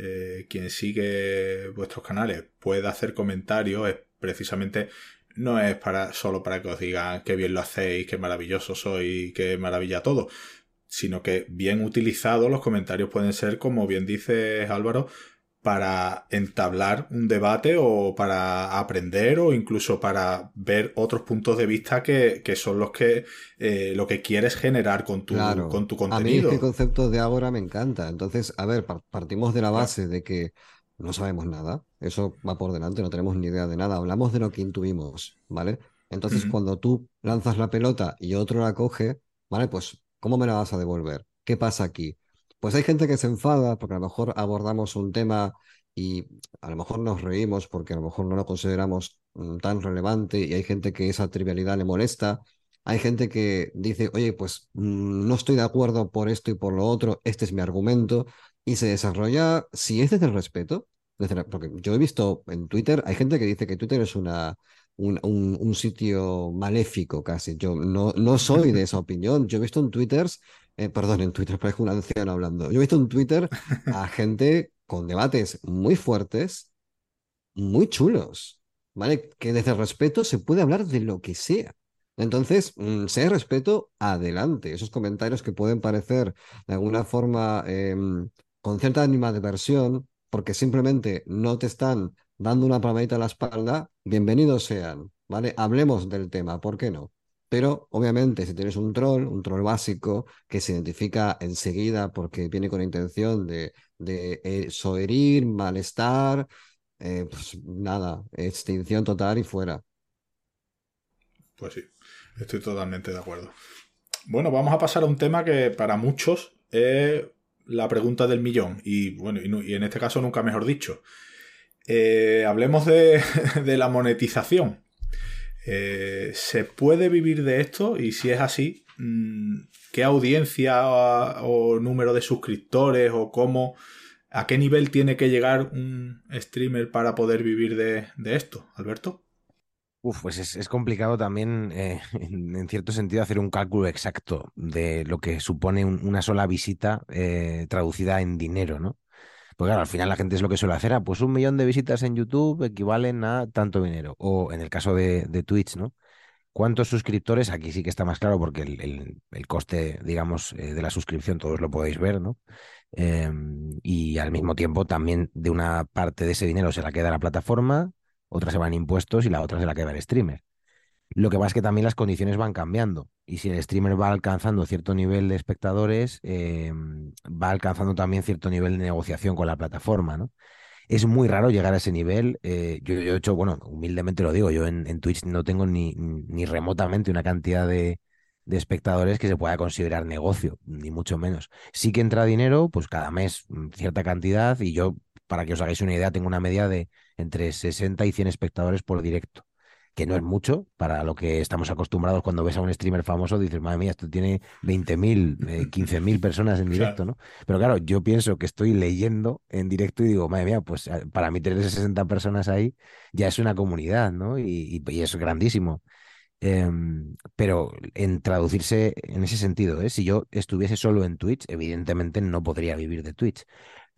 B: eh, quien sigue vuestros canales pueda hacer comentarios precisamente no es para solo para que os digan qué bien lo hacéis, qué maravilloso soy, qué maravilla todo. sino que bien utilizados los comentarios pueden ser, como bien dice Álvaro, para entablar un debate o para aprender o incluso para ver otros puntos de vista que, son los que eh, lo que quieres generar con tu, con tu contenido.
D: A mí este concepto de ahora me encanta. Entonces, a ver, partimos de la base de que no sabemos nada. Eso va por delante, no tenemos ni idea de nada. Hablamos de lo que intuimos, ¿vale? Entonces, cuando tú lanzas la pelota y otro la coge, ¿vale? Pues, ¿cómo me la vas a devolver? ¿Qué pasa aquí? Pues hay gente que se enfada porque a lo mejor abordamos un tema y a lo mejor nos reímos porque a lo mejor no lo consideramos mm, tan relevante y hay gente que esa trivialidad le molesta. Hay gente que dice, oye, pues mm, no estoy de acuerdo por esto y por lo otro, este es mi argumento, y se desarrolla, si es desde el respeto, porque yo he visto en Twitter, hay gente que dice que Twitter es una, un, un, sitio maléfico casi. Yo no, no soy de esa opinión. Yo he visto en Twitter eh, perdón, en Twitter parezco un anciano hablando. Yo he visto en Twitter [laughs] a gente con debates muy fuertes, muy chulos, ¿vale? Que desde el respeto se puede hablar de lo que sea. Entonces, mm, sea respeto, adelante. Esos comentarios que pueden parecer de alguna forma em, con cierta animadversión, porque simplemente no te están dando una palmadita a la espalda, bienvenidos sean, ¿vale? Hablemos del tema, ¿por qué no? Pero obviamente si tienes un troll, un troll básico que se identifica enseguida porque viene con la intención de, de eh, soherir, malestar, eh, pues nada, extinción total y fuera.
B: Pues sí, estoy totalmente de acuerdo. Bueno, vamos a pasar a un tema que para muchos es la pregunta del millón. Y bueno, y, en este caso nunca mejor dicho. Eh, hablemos de, [laughs] de la monetización. Eh, ¿Se puede vivir de esto? Y si es así, mm, ¿qué audiencia o, número de suscriptores o cómo, a qué nivel tiene que llegar un streamer para poder vivir de, esto, Alberto?
C: Uf, pues es, complicado también, eh, [laughs] en, cierto sentido, hacer un cálculo exacto de lo que supone una sola visita eh, traducida en dinero, ¿no? Pues claro, al final la gente es lo que suele hacer, ah, pues un millón de visitas en YouTube equivalen a tanto dinero. O en el caso de, Twitch, ¿no? ¿Cuántos suscriptores? Aquí sí que está más claro porque el, coste, digamos, eh, de la suscripción todos lo podéis ver, ¿no? Em, y al mismo tiempo también de una parte de ese dinero se la queda la plataforma, otra se van impuestos y la otra se la queda el streamer. Lo que pasa es que también las condiciones van cambiando. Y si el streamer va alcanzando cierto nivel de espectadores, eh, va alcanzando también cierto nivel de negociación con la plataforma, ¿no? Es muy raro llegar a ese nivel. Eh, yo, he hecho, bueno, humildemente lo digo, yo en, Twitch no tengo ni, ni remotamente una cantidad de, de espectadores que se pueda considerar negocio, ni mucho menos. Sí que entra dinero, pues cada mes mm, cierta cantidad, y yo, para que os hagáis una idea, tengo una media de entre 60 y 100 espectadores por directo que no es mucho para lo que estamos acostumbrados cuando ves a un streamer famoso, dices, madre mía, esto tiene 20.000, eh, [laughs] 15.000 personas en directo, ¿no? Pero claro, yo pienso que estoy leyendo en directo y digo, madre mía, pues eh, para mí tener 60 personas ahí ya es una comunidad, ¿no? Y, es grandísimo. Em, pero en traducirse en ese sentido, ¿eh? si yo estuviese solo en Twitch, evidentemente no podría vivir de Twitch.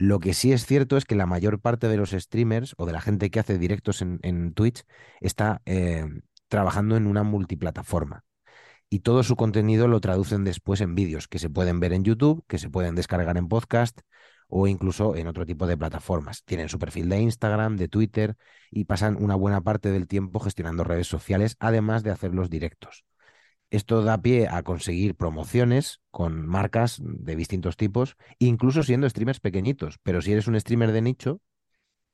C: Lo que sí es cierto es que la mayor parte de los streamers o de la gente que hace directos en, Twitch está eh, trabajando en una multiplataforma. Y todo su contenido lo traducen después en vídeos que se pueden ver en YouTube, que se pueden descargar en podcast o incluso en otro tipo de plataformas. Tienen su perfil de Instagram, de Twitter y pasan una buena parte del tiempo gestionando redes sociales, además de hacer los directos. Esto da pie a conseguir promociones con marcas de distintos tipos, incluso siendo streamers pequeñitos. Pero si eres un streamer de nicho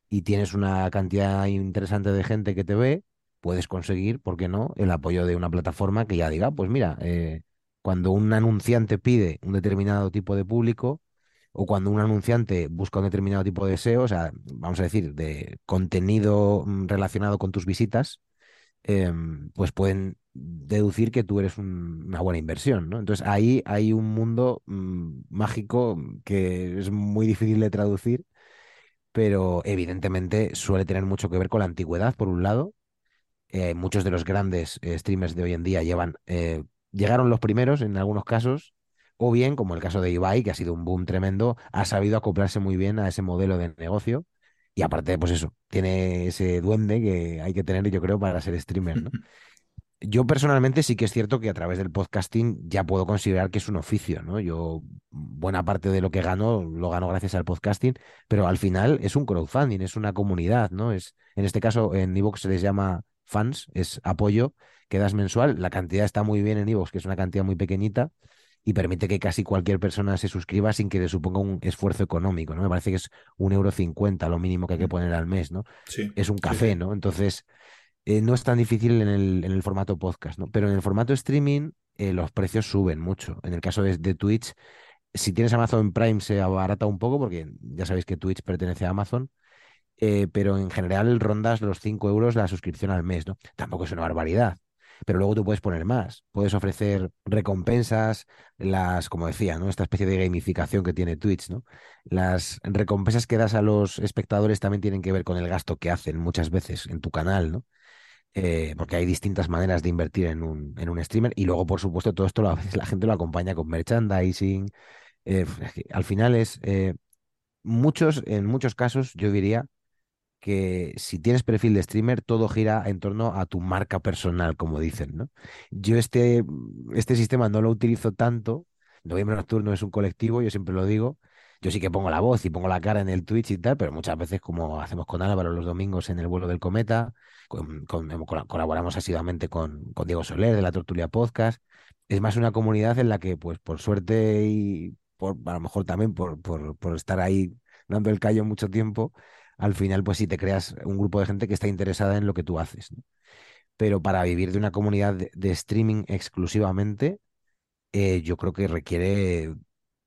C: y tienes una cantidad interesante de gente que te ve, puedes conseguir, ¿por qué no?, el apoyo de una plataforma que ya diga, pues mira, eh, cuando un anunciante pide un determinado tipo de público o cuando un anunciante busca un determinado tipo de SEO, o sea, vamos a decir, de contenido mm, relacionado con tus visitas, em, pues pueden deducir que tú eres una buena inversión, ¿no? Entonces ahí hay un mundo mm, mágico que es muy difícil de traducir, pero evidentemente suele tener mucho que ver con la antigüedad, por un lado. Eh, muchos de los grandes eh, streamers de hoy en día llevan, eh, llegaron los primeros en algunos casos, o bien, como el caso de Ibai, que ha sido un boom tremendo, ha sabido acoplarse muy bien a ese modelo de negocio. Y aparte, pues eso, tiene ese duende que hay que tener, yo creo, para ser streamer, ¿no? [laughs] yo personalmente sí que es cierto que a través del podcasting ya puedo considerar que es un oficio, ¿no? Yo buena parte de lo que gano lo gano gracias al podcasting, pero al final es un crowdfunding, es una comunidad, ¿no? Es, en este caso en Evox se les llama fans, es apoyo que das mensual. La cantidad está muy bien en Evox, que es una cantidad muy pequeñita y permite que casi cualquier persona se suscriba sin que le suponga un esfuerzo económico, ¿no? Me parece que es un euro cincuenta lo mínimo que hay que poner al mes, ¿no?
B: Sí,
C: Es un café,
B: sí.
C: ¿no? Entonces eh, no es tan difícil en el, en el formato podcast, ¿no? Pero en el formato streaming eh, los precios suben mucho. En el caso de, de Twitch, si tienes Amazon Prime se abarata un poco porque ya sabéis que Twitch pertenece a Amazon, eh, pero en general rondas los 5 euros la suscripción al mes, ¿no? Tampoco es una barbaridad. Pero luego tú puedes poner más, puedes ofrecer recompensas, las, como decía, ¿no? Esta especie de gamificación que tiene Twitch, ¿no? Las recompensas que das a los espectadores también tienen que ver con el gasto que hacen muchas veces en tu canal, ¿no? eh, porque hay distintas maneras de invertir en un, en un streamer y luego, por supuesto, todo esto la gente lo acompaña con merchandising. eh, al final es, eh, muchos, en muchos casos, yo diría que si tienes perfil de streamer, todo gira en torno a tu marca personal, como dicen, ¿no? Yo este, este sistema no lo utilizo tanto. Noviembre Nocturno es un colectivo, yo siempre lo digo. Yo sí que pongo la voz y pongo la cara en el Twitch y tal, pero muchas veces, como hacemos con Álvaro los domingos en el vuelo del cometa, colaboramos asiduamente con, Diego Soler de la Tortulia Podcast. Es más una comunidad en la que, pues, por suerte y a lo mejor también por, por estar ahí dando el callo mucho tiempo, al final, pues sí te creas un grupo de gente que está interesada en lo que tú haces. Pero para vivir de una comunidad de, streaming exclusivamente, eh, yo creo que requiere,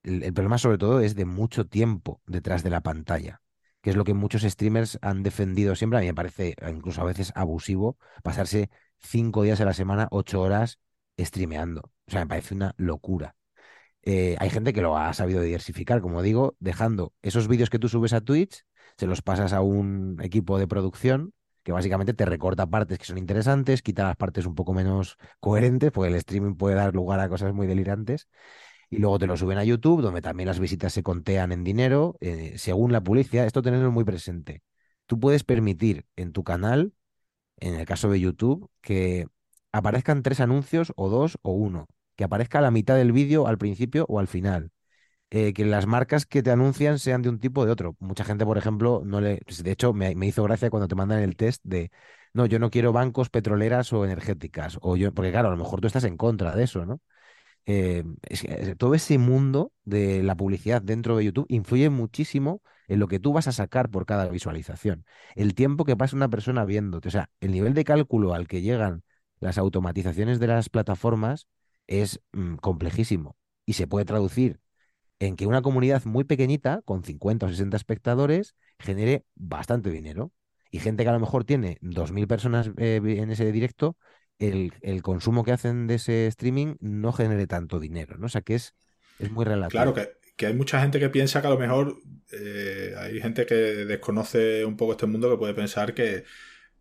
C: el, problema sobre todo es de mucho tiempo detrás de la pantalla, que es lo que muchos streamers han defendido siempre. A mí me parece incluso a veces abusivo pasarse cinco días a la semana, ocho horas streameando. O sea, me parece una locura. Eh, hay gente que lo ha sabido diversificar, como digo, dejando esos vídeos que tú subes a Twitch, se los pasas a un equipo de producción que básicamente te recorta partes que son interesantes, quita las partes un poco menos coherentes, porque el streaming puede dar lugar a cosas muy delirantes, y luego te lo suben a YouTube, donde también las visitas se contean en dinero, eh, según la publicidad. Esto tenerlo muy presente. Tú puedes permitir en tu canal, en el caso de YouTube, que aparezcan tres anuncios o dos o uno, que aparezca a la mitad del vídeo, al principio o al final eh, que las marcas que te anuncian sean de un tipo o de otro. Mucha gente, por ejemplo, no le. De hecho, me, me hizo gracia cuando te mandan el test de. No, yo no quiero bancos petroleras o energéticas. O yo, porque claro, a lo mejor tú estás en contra de eso, ¿no? Eh, es eh, todo ese mundo de la publicidad dentro de YouTube influye muchísimo en lo que tú vas a sacar por cada visualización. El tiempo que pasa una persona viéndote. O sea, el nivel de cálculo al que llegan las automatizaciones de las plataformas es mm, complejísimo y se puede traducir en que una comunidad muy pequeñita, con 50 o 60 espectadores, genere bastante dinero. Y gente que a lo mejor tiene 2.000 personas eh, en ese directo, el, el consumo que hacen de ese streaming no genere tanto dinero, ¿no? O sea que es, es muy
B: Claro
C: relativo.
B: que, que hay mucha gente que piensa que a lo mejor eh, hay gente que desconoce un poco este mundo que puede pensar que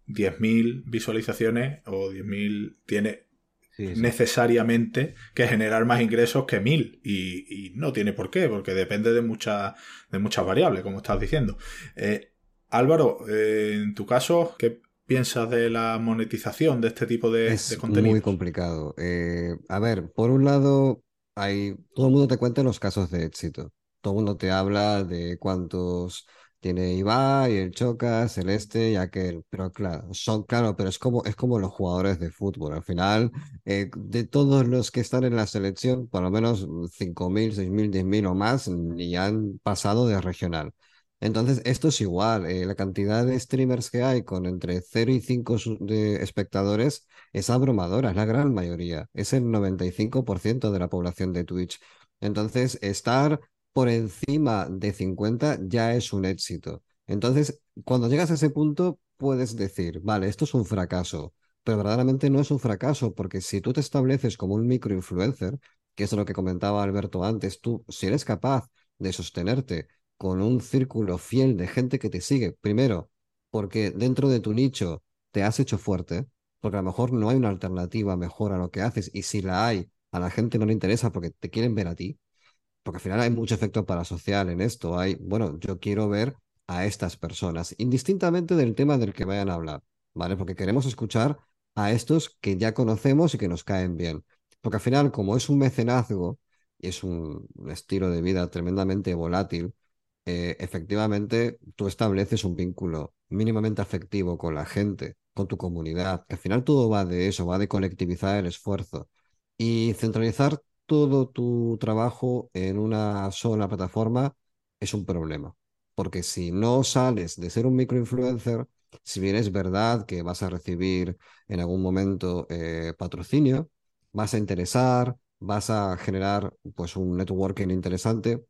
B: 10.000 visualizaciones o 10.000 tiene
C: Sí, sí.
B: necesariamente que generar más ingresos que 1.000 y, y no tiene por qué, porque depende de, muchas de muchas variables, como estás diciendo. Eh, Álvaro, eh, en tu caso, ¿qué piensas de la monetización de este tipo de, de
D: Es muy complicado. Eh, a ver, por un lado, hay, todo el mundo te cuenta los casos de éxito. Todo el mundo te habla de cuántos tiene Ibai, el Choca, Celeste y aquel. Pero claro, son, claro, pero es como, es como los jugadores de fútbol. Al final, eh, de todos los que están en la selección, por lo menos 5.000, 6.000, 10.000 o más, ni han pasado de regional. Entonces, esto es igual. eh, la cantidad de streamers que hay con entre cero y 5 su- de espectadores es abrumadora, es la gran mayoría. Es el 95% de la población de Twitch. Entonces, estar por encima de 50 ya es un éxito. Entonces, cuando llegas a ese punto, puedes decir, vale, esto es un fracaso, pero verdaderamente no es un fracaso, porque si tú te estableces como un microinfluencer, que es lo que comentaba Alberto antes, tú, si eres capaz de sostenerte con un círculo fiel de gente que te sigue, primero, porque dentro de tu nicho te has hecho fuerte, porque a lo mejor no hay una alternativa mejor a lo que haces, y si la hay, a la gente no le interesa porque te quieren ver a ti porque al final hay mucho efecto parasocial en esto. Hay, bueno, yo quiero ver a estas personas, indistintamente del tema del que vayan a hablar, ¿vale? Porque queremos escuchar a estos que ya conocemos y que nos caen bien. Porque al final, como es un mecenazgo y es un, estilo de vida tremendamente volátil, eh, efectivamente tú estableces un vínculo mínimamente afectivo con la gente, con tu comunidad, al final todo va de eso, va de colectivizar el esfuerzo y centralizar todo tu trabajo en una sola plataforma es un problema. Porque si no sales de ser un microinfluencer, si bien es verdad que vas a recibir en algún momento eh, patrocinio, vas a interesar, vas a generar pues un networking interesante,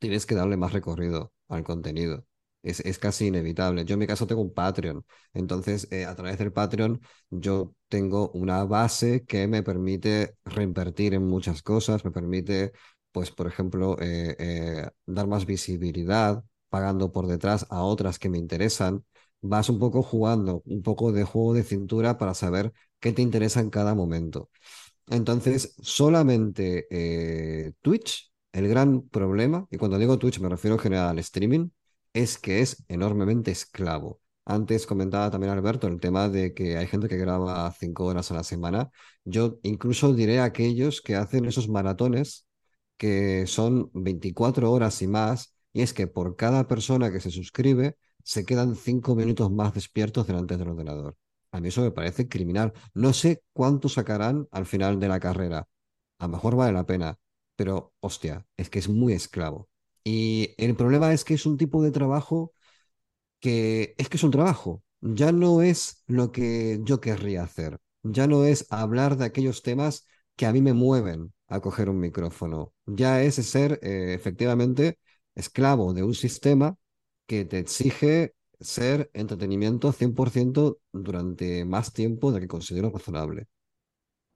D: tienes que darle más recorrido al contenido. Es, es casi inevitable. Yo en mi caso tengo un Patreon, entonces eh, a través del Patreon yo tengo una base que me permite reinvertir en muchas cosas, me permite, pues por ejemplo, eh, eh, dar más visibilidad pagando por detrás a otras que me interesan. Vas un poco jugando, un poco de juego de cintura para saber qué te interesa en cada momento. Entonces, solamente Twitch, el gran problema, y cuando digo Twitch me refiero en general al streaming, es que es enormemente esclavo. Antes comentaba también Alberto el tema de que hay gente que graba cinco horas a la semana. Yo incluso diré a aquellos que hacen esos maratones que son 24 horas y más, y es que por cada persona que se suscribe se quedan cinco minutos más despiertos delante del ordenador. A mí eso me parece criminal. No sé cuánto sacarán al final de la carrera. A lo mejor vale la pena, pero hostia, es que es muy esclavo. Y el problema es que es un tipo de trabajo que es que es un trabajo. Ya no es lo que yo querría hacer. Ya no es hablar de aquellos temas que a mí me mueven a coger un micrófono. Ya es ser eh, efectivamente esclavo de un sistema que te exige ser entretenimiento 100% durante más tiempo de que considero razonable.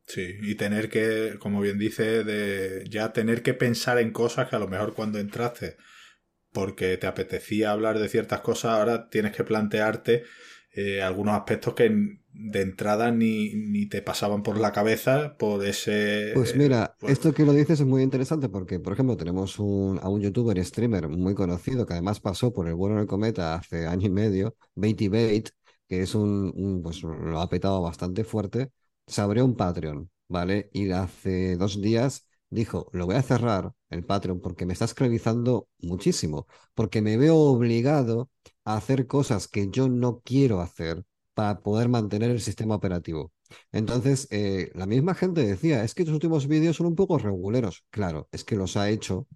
B: Sí, y tener que, como bien dice, de ya tener que pensar en cosas que a lo mejor cuando entraste porque te apetecía hablar de ciertas cosas, ahora tienes que plantearte eh, algunos aspectos que de entrada ni, ni, te pasaban por la cabeza por ese...
D: Pues mira, pues esto que lo dices es muy interesante porque, por ejemplo, tenemos un, a un youtuber streamer muy conocido que además pasó por el vuelo del cometa hace año y medio, Baity Bait, que es un, un, pues lo ha petado bastante fuerte se abrió un Patreon, ¿vale? Y hace dos días dijo, lo voy a cerrar el Patreon porque me está esclavizando muchísimo, porque me veo obligado a hacer cosas que yo no quiero hacer para poder mantener el sistema operativo. Entonces, eh, la misma gente decía, es que tus últimos vídeos son un poco reguleros. Claro, es que los ha hecho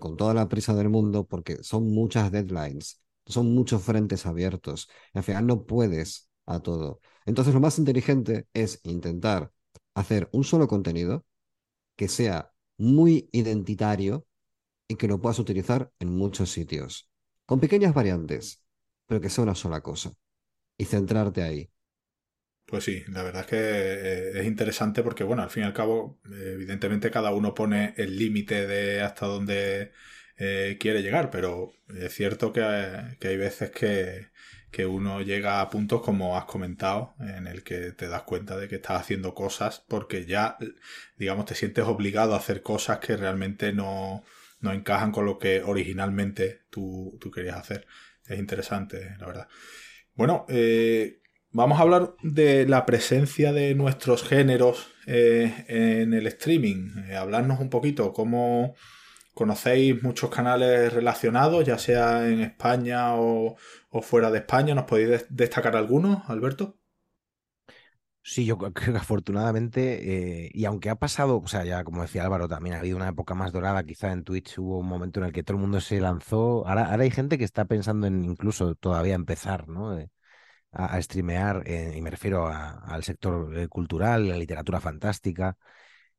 D: con toda la prisa del mundo porque son muchas deadlines, son muchos frentes abiertos. al final no puedes a todo. Entonces lo más inteligente es intentar hacer un solo contenido que sea muy identitario y que lo puedas utilizar en muchos sitios, con pequeñas variantes, pero que sea una sola cosa, y centrarte ahí.
B: Pues sí, la verdad es que eh, es interesante porque, bueno, al fin y al cabo, evidentemente cada uno pone el límite de hasta dónde eh, quiere llegar, pero es cierto que hay veces que, que uno llega a puntos como has comentado, en el que te das cuenta de que estás haciendo cosas porque ya, digamos, te sientes obligado a hacer cosas que realmente no, no encajan con lo que originalmente tú, tú, querías hacer. Es interesante, la verdad. Bueno, eh, vamos a hablar de la presencia de nuestros géneros eh, en el streaming. Eh, hablarnos un poquito cómo conocéis muchos canales relacionados, ya sea en España o, fuera de España. ¿Nos podéis destacar algunos, Alberto?
C: Sí, yo creo que afortunadamente, eh, y aunque ha pasado, o sea, ya como decía Álvaro, también ha habido una época más dorada, quizá en Twitch hubo un momento en el que todo el mundo se lanzó. Ahora, ahora hay gente que está pensando en incluso todavía empezar, ¿no? Eh, a, streamear, eh, y me refiero al sector cultural, la literatura fantástica.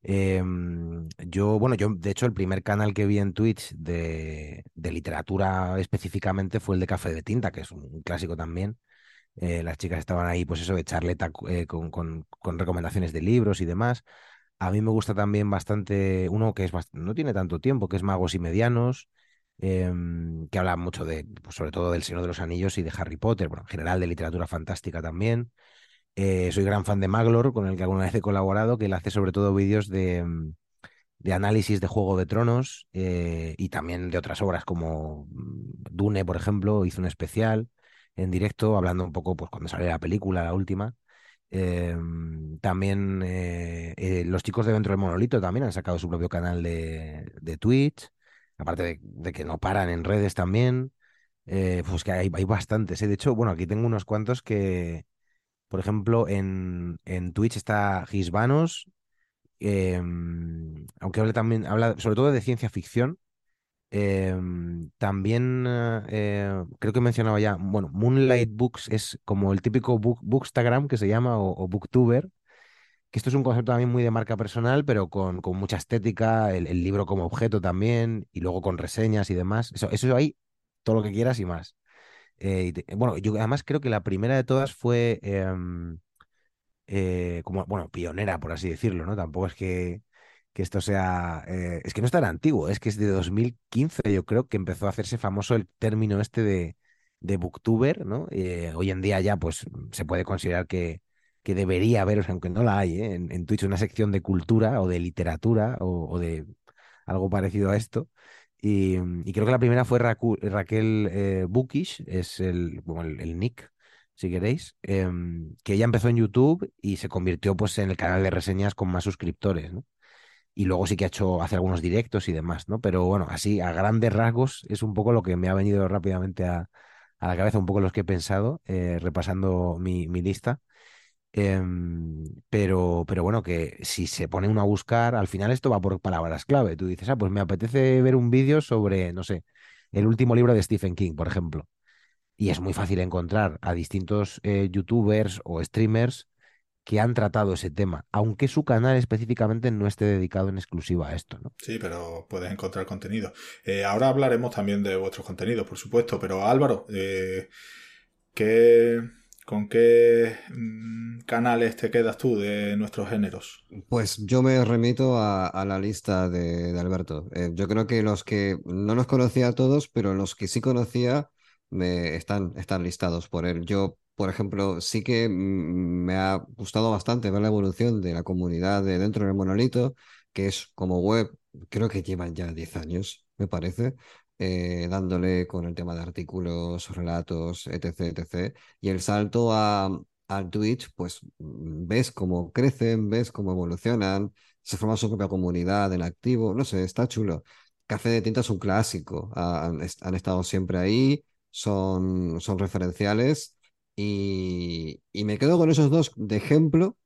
C: Em, yo, bueno, yo de hecho el primer canal que vi en Twitch de, literatura específicamente fue el de Café de Tinta, que es un, clásico también. Eh, las chicas estaban ahí, pues eso, de charleta eh, con, recomendaciones de libros y demás. A mí me gusta también bastante uno que es no tiene tanto tiempo, que es Magos y Medianos, em, que habla mucho de, pues sobre todo del Señor de los Anillos y de Harry Potter, bueno, en general de literatura fantástica también. Eh, soy gran fan de Maglor, con el que alguna vez he colaborado, que él hace sobre todo vídeos de, de, análisis de Juego de Tronos eh, y también de otras obras como mm, Dune, por ejemplo, hizo un especial en directo hablando un poco pues cuando sale la película, la última. Em, también eh, los chicos de dentro del monolito también han sacado su propio canal de, de Twitch, aparte de, que no paran en redes también. Pues que hay, hay bastantes. De hecho, bueno, aquí tengo unos cuantos que, por ejemplo, en, en Twitch está Gisbanos, em, aunque habla también, habla sobre todo de ciencia ficción. Em, también eh, creo que mencionaba ya, bueno, Moonlight Books es como el típico book, bookstagram que se llama o, booktuber, que esto es un concepto también muy de marca personal, pero con, con mucha estética, el, libro como objeto también, y luego con reseñas y demás. Eso, eso hay todo lo que quieras y más. Eh, te- bueno, yo además creo que la primera de todas fue em, eh, como, bueno, pionera, por así decirlo, ¿no? Tampoco es que, que esto sea, eh, es que no es tan antiguo, es que es de 2015, yo creo que empezó a hacerse famoso el término este de, de booktuber, ¿no? Eh, hoy en día ya, pues, se puede considerar que, que debería haber, aunque no la hay, ¿eh? En, en Twitch una sección de cultura o de literatura o, o de algo parecido a esto. Y, y creo que la primera fue Raquel eh, Bukish, es el, el nick, si queréis, em, que ella empezó en YouTube y se convirtió pues en el canal de reseñas con más suscriptores, ¿no? Y luego sí que ha hecho, hace algunos directos y demás, ¿no? Pero bueno, así a grandes rasgos es un poco lo que me ha venido rápidamente a, a la cabeza, un poco los que he pensado, eh, repasando mi, mi lista. Em, pero, pero bueno, que si se pone uno a buscar, al final esto va por palabras clave. Tú dices, ah, pues me apetece ver un vídeo sobre, no sé, el último libro de Stephen King, por ejemplo. Y es muy fácil encontrar a distintos eh, youtubers o streamers que han tratado ese tema, aunque su canal específicamente no esté dedicado en exclusiva a esto, ¿no?
B: Sí, pero puedes encontrar contenido. Eh, ahora hablaremos también de vuestros contenidos, por supuesto, pero Álvaro, eh, ¿qué, ¿con qué mm, canales te quedas tú de nuestros géneros?
D: Pues yo me remito a, la lista de, de Alberto. Eh, yo creo que los que no los conocía a todos, pero los que sí conocía me están, están listados por él. Yo, por ejemplo, sí que mm, me ha gustado bastante ver la evolución de la comunidad de dentro del monolito, que es como web, creo que llevan ya 10 años, me parece, eh, dándole con el tema de artículos, relatos, etc, etc. Y el salto a, al Twitch, pues mm, ves cómo crecen, ves cómo evolucionan, se forma su propia comunidad en activo, no sé, está chulo. Café de Tinta es un clásico, ha- han, est- han estado siempre ahí, son, son referenciales y, y me quedo con esos dos de ejemplo,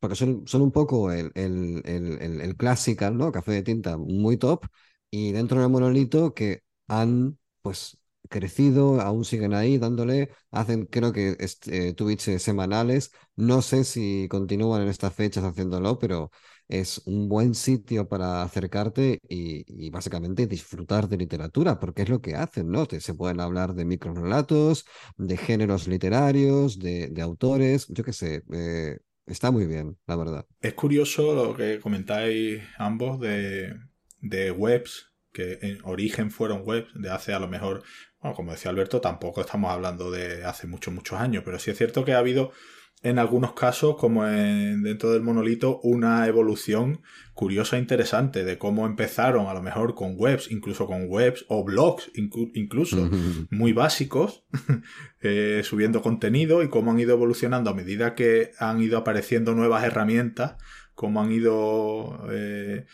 D: porque son, son un poco el, el, el, el, el classical, ¿no? Café de Tinta muy top y dentro del monolito que han pues crecido, aún siguen ahí dándole, hacen creo que eh, semanales, no sé si continúan en estas fechas haciéndolo, pero es un buen sitio para acercarte y, y básicamente disfrutar de literatura, porque es lo que hacen, ¿no? Se pueden hablar de microrelatos, de géneros literarios, de, de autores, yo qué sé, eh, está muy bien, la verdad.
B: Es curioso lo que comentáis ambos de, de webs, que en origen fueron webs de hace a lo mejor, bueno, como decía Alberto, tampoco estamos hablando de hace muchos, muchos años, pero sí es cierto que ha habido en algunos casos, como en- dentro del monolito, una evolución curiosa e interesante de cómo empezaron a lo mejor con webs, incluso con webs o blogs, inclu- incluso muy básicos, [laughs] eh, subiendo contenido y cómo han ido evolucionando a medida que han ido apareciendo nuevas herramientas, cómo han ido eh,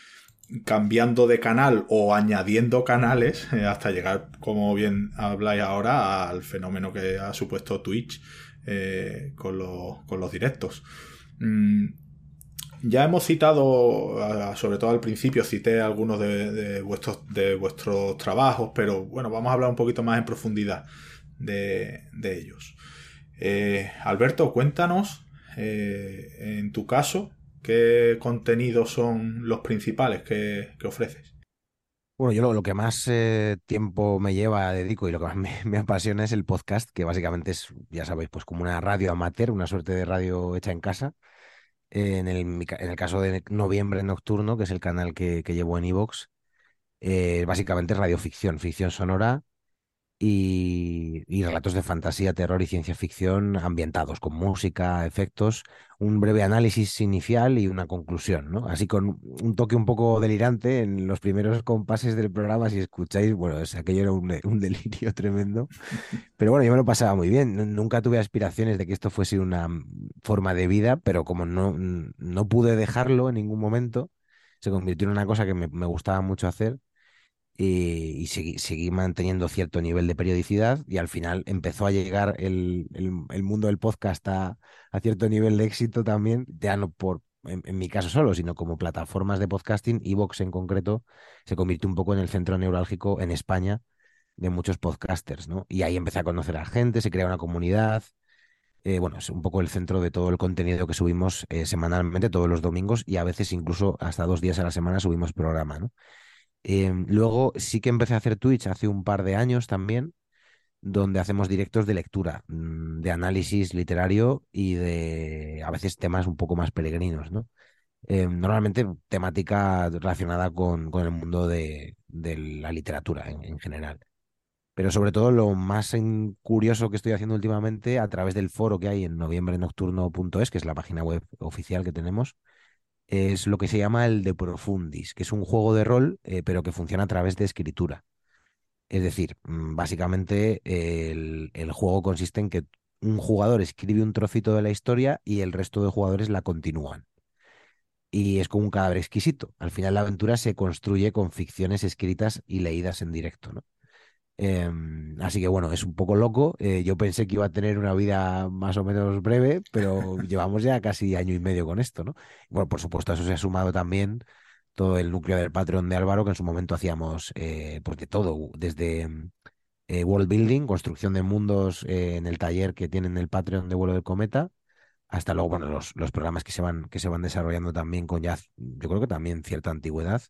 B: cambiando de canal o añadiendo canales eh, hasta llegar, como bien habláis ahora, al fenómeno que ha supuesto Twitch eh, con, los, con los directos. Mm, ya hemos citado, sobre todo al principio, cité algunos de, vuestros, de vuestros trabajos, pero bueno, vamos a hablar un poquito más en profundidad de, de ellos. Eh, Alberto, cuéntanos, en tu caso, qué contenidos son los principales que, ofreces.
C: Bueno, yo lo, que más eh, tiempo me lleva, dedico y lo que más [laughs] me, apasiona es el podcast, que básicamente es, ya sabéis, pues como una radio amateur, una suerte de radio hecha en casa. En el, caso de Noviembre Nocturno, que es el canal que, llevo en iVoox, eh, básicamente es radioficción, ficción sonora y, relatos de fantasía, terror y ciencia ficción ambientados con música, efectos, un breve análisis inicial y una conclusión, ¿no? Así con un toque un poco delirante en los primeros compases del programa, si escucháis, bueno, aquello era un, [laughs] delirio tremendo, pero bueno, yo me lo pasaba muy bien, nunca tuve aspiraciones de que esto fuese una forma de vida, pero como no, no pude dejarlo en ningún momento, se convirtió en una cosa que me, me gustaba mucho hacer y, y seguí, manteniendo cierto nivel de periodicidad y al final empezó a llegar el, mundo del podcast a, cierto nivel de éxito también, ya no por, en, en mi caso solo, sino como plataformas de podcasting, Evox en concreto, se convirtió un poco en el centro neurálgico en España de muchos podcasters, ¿no? Y ahí empecé a conocer a gente, se crea una comunidad. eh, bueno, es un poco el centro de todo el contenido que subimos eh, semanalmente, todos los domingos, y a veces incluso hasta dos días a la semana subimos programa, ¿no? Em, luego sí que empecé a hacer Twitch hace un par de años también, donde hacemos directos de lectura, mm, de análisis literario y de a veces temas un poco más peregrinos, ¿no? Em, normalmente temática relacionada con, con el mundo de, de la literatura en, en general. Pero sobre todo lo más curioso que estoy haciendo últimamente a través del foro que hay en noviembrenocturno.es, que es la página web oficial que tenemos, es lo que se llama el de Profundis, que es un juego de rol, eh, pero que funciona a través de escritura. Es decir, mm, básicamente el, el juego consiste en que un jugador escribe un trocito de la historia y el resto de jugadores la continúan. Y es como un cadáver exquisito. Al final la aventura se construye con ficciones escritas y leídas en directo, ¿no? Em, así que bueno, es un poco loco. Eh, yo pensé que iba a tener una vida más o menos breve, pero llevamos ya casi año y medio con esto, ¿no? Bueno, por supuesto, eso se ha sumado también todo el núcleo del Patreon de Álvaro, que en su momento hacíamos eh, pues de todo, desde mm, eh, world building, construcción de mundos en el taller que tienen el Patreon de Vuelo del Cometa, hasta luego, bueno, los, los programas que se van, que se van desarrollando también con ya, yo creo que también cierta antigüedad,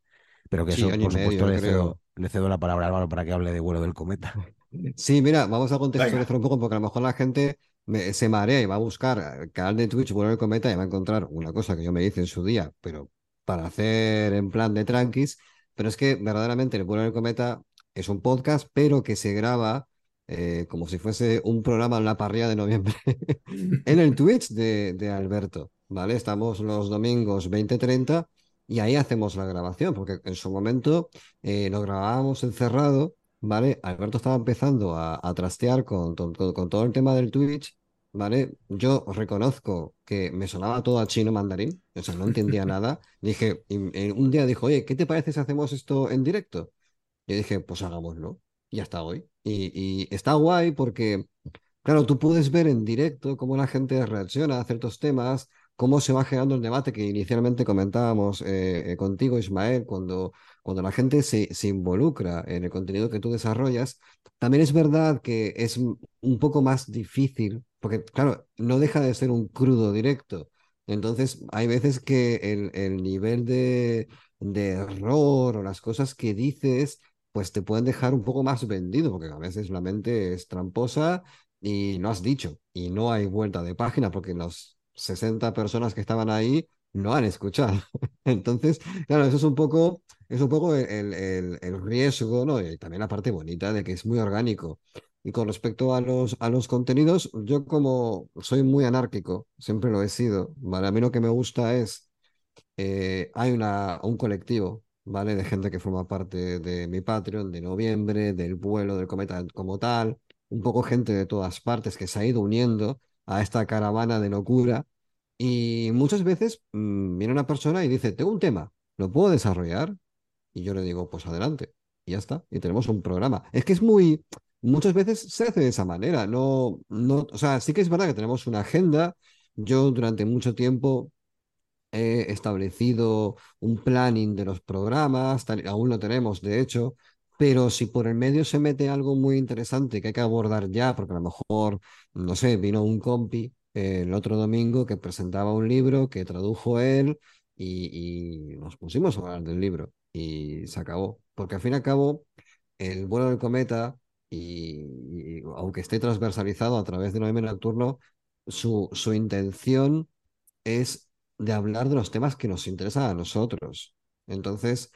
C: pero que
D: Sí,
C: eso, por supuesto,
D: medio,
C: le cedo, le cedo la palabra a Álvaro para que hable de Vuelo del Cometa. [laughs]
D: Sí, mira, vamos a contextualizar un poco porque a lo mejor la gente me- se marea y va a buscar el canal de Twitch, bueno, el cometa y va a encontrar una cosa que yo me hice en su día, pero para hacer en plan de tranquis. Pero es que verdaderamente el vuelo del cometa es un podcast, pero que se graba eh, como si fuese un programa en la parrilla de noviembre [laughs] en el [laughs] Twitch de, de Alberto, ¿vale? Estamos los domingos 20-30 y ahí hacemos la grabación, porque en su momento eh, lo grabábamos encerrado. ¿vale? Alberto estaba empezando a, a trastear con, to- con- con todo el tema del Twitch, ¿vale? Yo reconozco que me sonaba todo a chino mandarín, o sea, no entendía [laughs] nada. Dije, y, y un día dijo, oye, ¿qué te parece si hacemos esto en directo? Yo dije, pues hagámoslo. Y hasta hoy. Y, y está guay porque, claro, tú puedes ver en directo cómo la gente reacciona a ciertos temas, cómo se va generando el debate que inicialmente comentábamos eh, eh, contigo, Ismael, cuando, cuando la gente se, involucra en el contenido que tú desarrollas. También es verdad que es un poco más difícil, porque, claro, no deja de ser un crudo directo. Entonces, hay veces que el, el nivel de, de error o las cosas que dices, pues te pueden dejar un poco más vendido, porque a veces la mente es tramposa y lo has dicho, y no hay vuelta de página, porque las 60 personas que estaban ahí no han escuchado. [laughs] Entonces, claro, eso es un poco, es un poco el, el- el- riesgo, ¿no? Y también la parte bonita de que es muy orgánico. Y con respecto a los, a los contenidos, yo como soy muy anárquico, siempre lo he sido, ¿vale? A mí lo que me gusta es eh, hay una, un colectivo, ¿vale? De gente que forma parte de mi Patreon, de noviembre, del vuelo del cometa como tal, un poco gente de todas partes que se ha ido uniendo a esta caravana de locura. Y muchas veces mm, viene una persona y dice, tengo un tema, ¿lo puedo desarrollar? Y yo le digo, pues adelante. Y ya está. Y tenemos un programa. Es que es muy, muchas veces se hace de esa manera. No, no, o sea, sí que es verdad que tenemos una agenda. Yo durante mucho tiempo he establecido un planning de los programas, aún lo tenemos, de hecho, pero si por el medio se mete algo muy interesante que hay que abordar ya, porque a lo mejor, no sé, vino un compi eh, el otro domingo que presentaba un libro que tradujo él y, nos pusimos a hablar del libro y se acabó, porque al fin y al cabo, el vuelo del cometa, y, aunque esté transversalizado a través de Noviembre Nocturno, su, su intención es de hablar de los temas que nos interesan a nosotros. Entonces,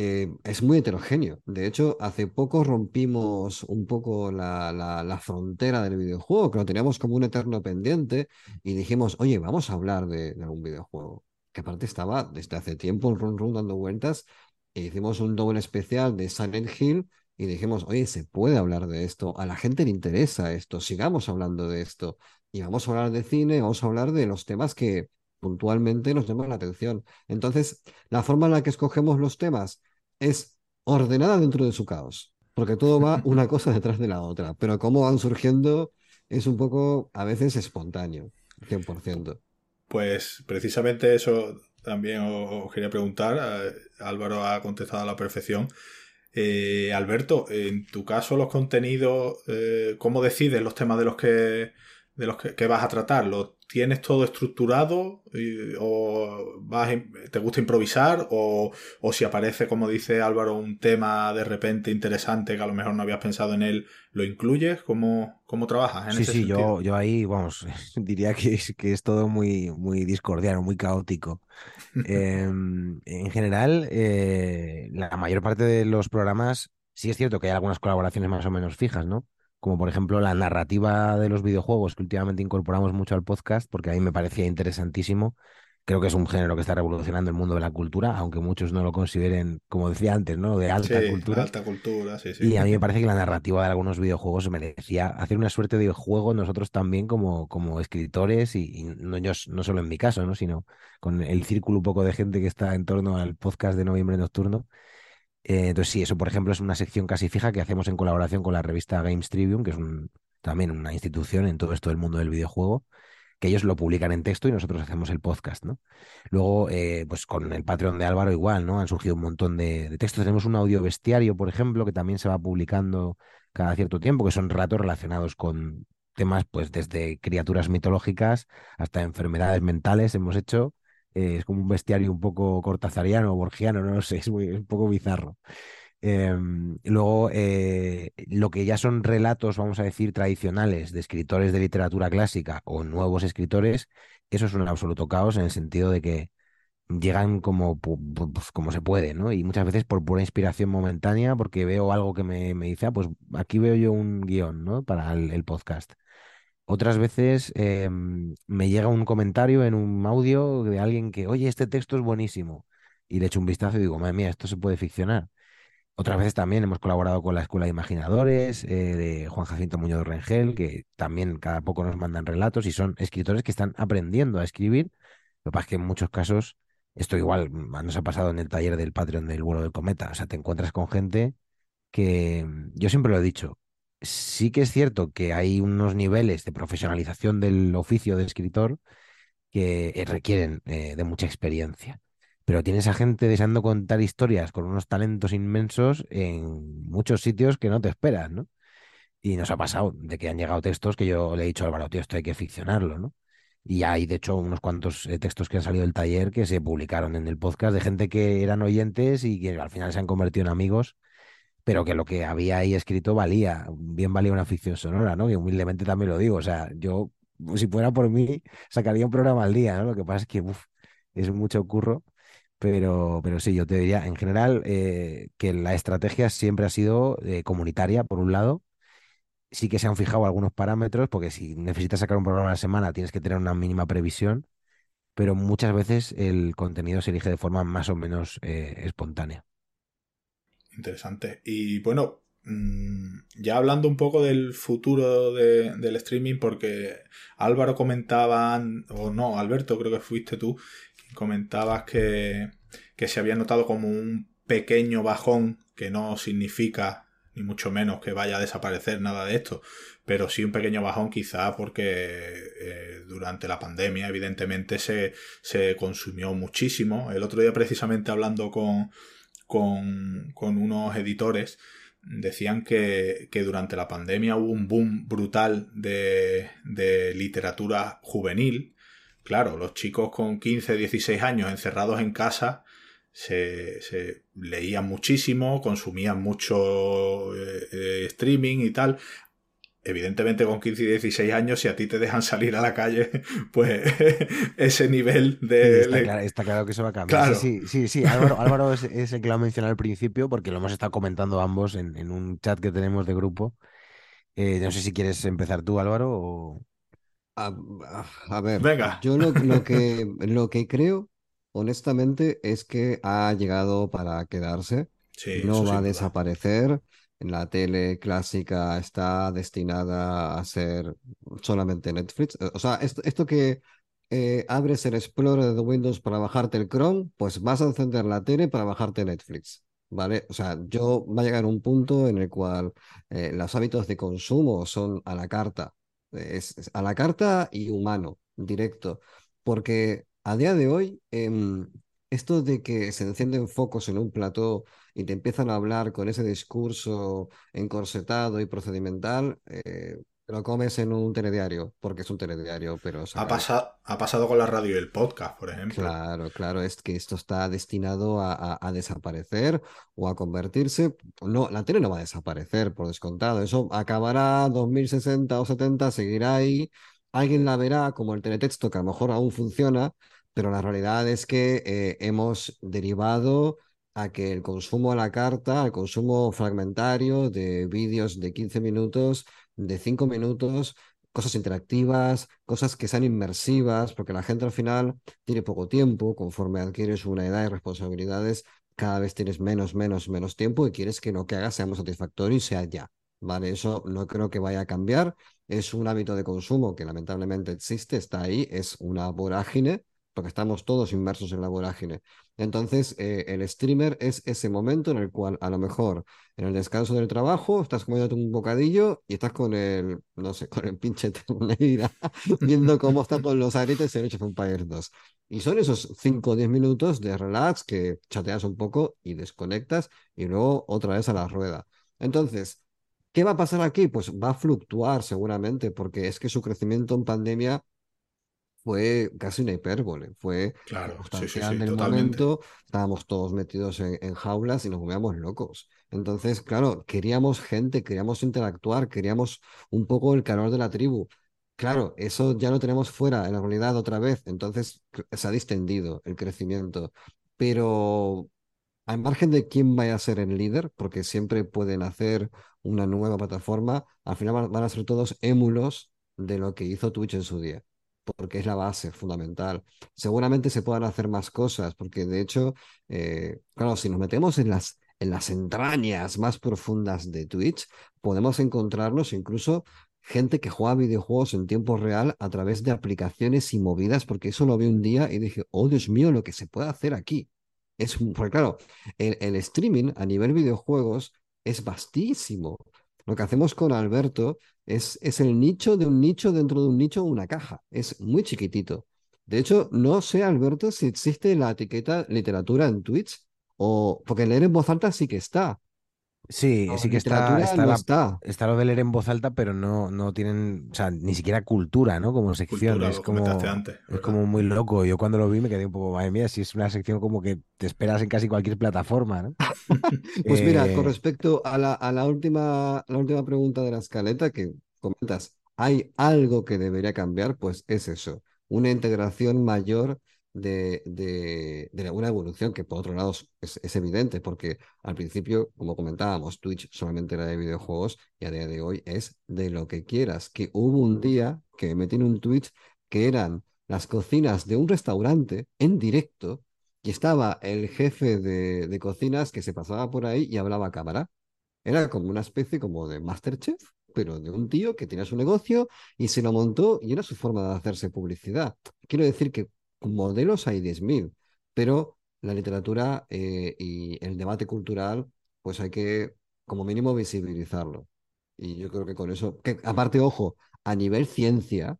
D: eh, es muy heterogéneo. De hecho, hace poco rompimos un poco la, la, frontera del videojuego, que lo teníamos como un eterno pendiente, y dijimos, oye, vamos a hablar de, de algún videojuego. Que aparte estaba desde hace tiempo el run run dando vueltas, e hicimos un doble especial de Silent Hill, y dijimos, oye, se puede hablar de esto, a la gente le interesa esto, sigamos hablando de esto. Y vamos a hablar de cine, vamos a hablar de los temas que puntualmente nos llaman la atención. Entonces, la forma en la que escogemos los temas es ordenada dentro de su caos, porque todo va [laughs] una cosa detrás de la otra, pero cómo van surgiendo es un poco a veces espontáneo, 100%.
B: Pues precisamente eso también os quería preguntar. Eh, Álvaro ha contestado a la perfección. Eh, Alberto, en tu caso, los contenidos, eh, ¿cómo decides los temas de los que de los que, vas a tratar? ¿Lo tienes todo estructurado o vas, te gusta improvisar o, si aparece, como dice Álvaro, un tema de repente interesante que a lo mejor no habías pensado en él, ¿lo incluyes? ¿Cómo, cómo trabajas?
C: En sí, sí, yo, yo ahí, vamos, [laughs] diría que es, que es todo muy, muy discordiano, muy caótico. [laughs] Em, en general, eh, la mayor parte de los programas, sí es cierto que hay algunas colaboraciones más o menos fijas, ¿no? Como por ejemplo la narrativa de los videojuegos que últimamente incorporamos mucho al podcast, porque a mí me parecía interesantísimo. Creo que es un género que está revolucionando el mundo de la cultura, aunque muchos no lo consideren, como decía antes, ¿no? De alta cultura.
B: Alta cultura, sí, sí.
C: Y a mí me parece que la narrativa de algunos videojuegos merecía hacer una suerte de juego nosotros también como, como escritores, y, no, yo, no solo en mi caso, ¿no? Sino con el círculo un poco de gente que está en torno al podcast de Noviembre Nocturno eh, entonces, sí, eso, por ejemplo, es una sección casi fija que hacemos en colaboración con la revista Games Tribune, que es también una institución en todo esto del mundo del videojuego, que ellos lo publican en texto y nosotros hacemos el podcast, ¿no? Luego, eh, pues con el Patreon de Álvaro igual, ¿no? Han surgido un montón de, textos. Tenemos un audio bestiario, por ejemplo, que también se va publicando cada cierto tiempo, que son ratos relacionados con temas, pues desde criaturas mitológicas hasta enfermedades mentales hemos hecho es como un bestiario un poco cortazariano o borgiano, no lo sé, [laughs] es, muy, un poco bizarro. Em, luego, eh, lo que ya son relatos, vamos a decir, tradicionales de escritores de literatura clásica o nuevos escritores, eso es un absoluto caos en el sentido de que llegan como, pues, como se puede, ¿no? Y muchas veces por pura inspiración momentánea, porque veo algo que me, me dice, ah, pues aquí veo yo un guion, ¿no? Para el podcast. Otras veces em, me llega un comentario en un audio de alguien que, oye, este texto es buenísimo. Y le echo un vistazo y digo, madre mía, esto se puede ficcionar. Otras veces también hemos colaborado con la Escuela de Imaginadores eh, de Juan Jacinto Muñoz Rengel, que también cada poco nos mandan relatos y son escritores que están aprendiendo a escribir. Lo que pasa es que en muchos casos, esto igual mm, nos ha pasado en el taller del Patreon del vuelo del cometa. O sea, te encuentras con gente que mm, yo siempre lo he dicho, sí que es cierto que hay unos niveles de profesionalización del oficio de escritor que eh, requieren eh, de mucha experiencia. Pero tienes a gente deseando contar historias con unos talentos inmensos en muchos sitios que no te esperas, ¿no? Y nos ha pasado de que han llegado textos que yo le he dicho a Álvaro, tío, esto hay que ficcionarlo, ¿no? Y hay, de hecho, unos cuantos eh, textos que han salido del taller que se publicaron en el podcast de gente que eran oyentes y que al final se han convertido en amigos pero que lo que había ahí escrito valía, bien valía una ficción sonora, ¿no? Y humildemente también lo digo, o sea, yo, si fuera por mí, sacaría un programa al día, ¿no? Lo que pasa es que es mucho curro, pero, pero sí, yo te diría, en general, eh, que la estrategia siempre ha sido eh, comunitaria, por un lado, sí que se han fijado algunos parámetros, porque si necesitas sacar un programa a la semana tienes que tener una mínima previsión, pero muchas veces el contenido se elige de forma más o menos eh, espontánea.
B: Interesante. Y bueno, mm, ya hablando un poco del futuro del streaming, porque Álvaro comentaba, o no, Alberto, creo que fuiste tú, comentabas que, que se había notado como un pequeño bajón, que no significa ni mucho menos que vaya a desaparecer nada de esto, pero sí un pequeño bajón quizá porque eh, durante la pandemia evidentemente se, se consumió muchísimo. El otro día precisamente hablando con, con, unos editores decían que, durante la pandemia hubo un boom brutal de, literatura juvenil. Claro, los chicos con 15, 16 años encerrados en casa se, leían muchísimo, consumían mucho eh, eh, streaming y tal. Evidentemente con 15 y 16 años, si a ti te dejan salir a la calle, [laughs] pues [laughs] ese nivel de...
C: está, claro, que eso va a cambiar. Sí, sí, sí, Álvaro, es, el que lo ha mencionado al principio porque lo hemos estado comentando ambos en, un chat que tenemos de grupo. Eh, no sé si quieres empezar tú, Álvaro, o...
D: A, ver, Venga. yo lo, que, [laughs] lo que creo, honestamente, es que ha llegado para quedarse. no va a desaparecer la tele clásica está destinada a ser solamente Netflix. Eh, o sea, esto, que eh, abres el Explorer de Windows para bajarte el Chrome, pues vas a encender la tele para bajarte Netflix. ¿Vale? O sea, yo va a llegar un punto en el cual eh, los hábitos de consumo son a la carta. Es, a la carta y humano, directo. Porque a día de hoy, em, esto de que se encienden focos en un plató y te empiezan a hablar con ese discurso encorsetado y procedimental, eh, lo comes en un telediario, porque es un telediario, pero...
B: Ha, pasado, ha pasado con la radio y el podcast, por ejemplo.
D: Claro, claro, es que esto está destinado a, a, desaparecer o a convertirse... No, la tele no va a desaparecer, por descontado. Eso acabará 2060 o 70, seguirá ahí. Alguien la verá como el teletexto, que a lo mejor aún funciona, pero la realidad es que eh, hemos derivado a que el consumo a la carta, el consumo fragmentario de vídeos de 15 minutos, de 5 minutos, cosas interactivas, cosas que sean inmersivas, porque la gente al final tiene poco tiempo, conforme adquieres una edad y responsabilidades, cada vez tienes menos, menos, menos tiempo y quieres que lo que hagas sea más satisfactorio y sea ya. ¿Vale? Eso no creo que vaya a cambiar. Es un hábito de consumo que lamentablemente existe, está ahí, es una vorágine porque estamos todos inmersos en la vorágine. Entonces, eh, el streamer es ese momento en el cual a lo mejor en el descanso del trabajo estás comiendo un bocadillo y estás con el, no sé, [laughs] con el pinche Terneira, [laughs] viendo cómo está con los aretes en Age of Empires 2. Y son esos 5 o 10 minutos de relax que chateas un poco y desconectas y luego otra vez a la rueda. Entonces, ¿qué va a pasar aquí? Pues va a fluctuar seguramente, porque es que su crecimiento en pandemia fue casi una hipérbole, fue
B: claro,
D: en el momento, estábamos todos metidos en, jaulas y nos volvíamos locos. Entonces, claro, queríamos gente, queríamos interactuar, queríamos un poco el calor de la tribu. Claro, eso ya lo tenemos fuera en la realidad otra vez, entonces se ha distendido el crecimiento. Pero al margen de quién vaya a ser el líder, porque siempre pueden hacer una nueva plataforma, al final van a ser todos émulos de lo que hizo Twitch en su día porque es la base fundamental. Seguramente se puedan hacer más cosas, porque de hecho, eh, claro, si nos metemos en las, en las entrañas más profundas de Twitch, podemos encontrarnos incluso gente que juega videojuegos en tiempo real a través de aplicaciones y movidas, porque eso lo vi un día y dije, oh Dios mío, lo que se puede hacer aquí. Es, porque claro, el streaming a nivel videojuegos es vastísimo. Lo que hacemos con Alberto es, es el nicho de un nicho dentro de un nicho, una caja. Es muy chiquitito. De hecho, no sé, Alberto, si existe la etiqueta literatura en Twitch o porque leer en voz alta sí que está.
C: Sí, sí que está, está, está. lo de leer en voz alta, pero no, no tienen, o sea, ni siquiera cultura, ¿no? Como sección. es como, es como muy loco. Yo cuando lo vi me quedé un poco, madre mía, si es una sección como que te esperas en casi cualquier plataforma, ¿no? [laughs]
D: pues mira, con eh, respecto a la, a la, última, la última pregunta de la escaleta que comentas, ¿hay algo que debería cambiar? Pues es eso, una integración mayor de, de, una evolución que por otro lado es, evidente, porque al principio, como comentábamos, Twitch solamente era de videojuegos y a día de hoy es de lo que quieras. Que hubo un día que metí en un Twitch que eran las cocinas de un restaurante en directo y estaba el jefe de, de cocinas que se pasaba por ahí y hablaba a cámara. Era como una especie como de Masterchef, pero de un tío que tenía su negocio y se lo montó y era su forma de hacerse publicidad. Quiero decir que modelos hay 10.000, pero la literatura eh, y el debate cultural, pues hay que, como mínimo, visibilizarlo. Y yo creo que con eso, que aparte, ojo, a nivel ciencia,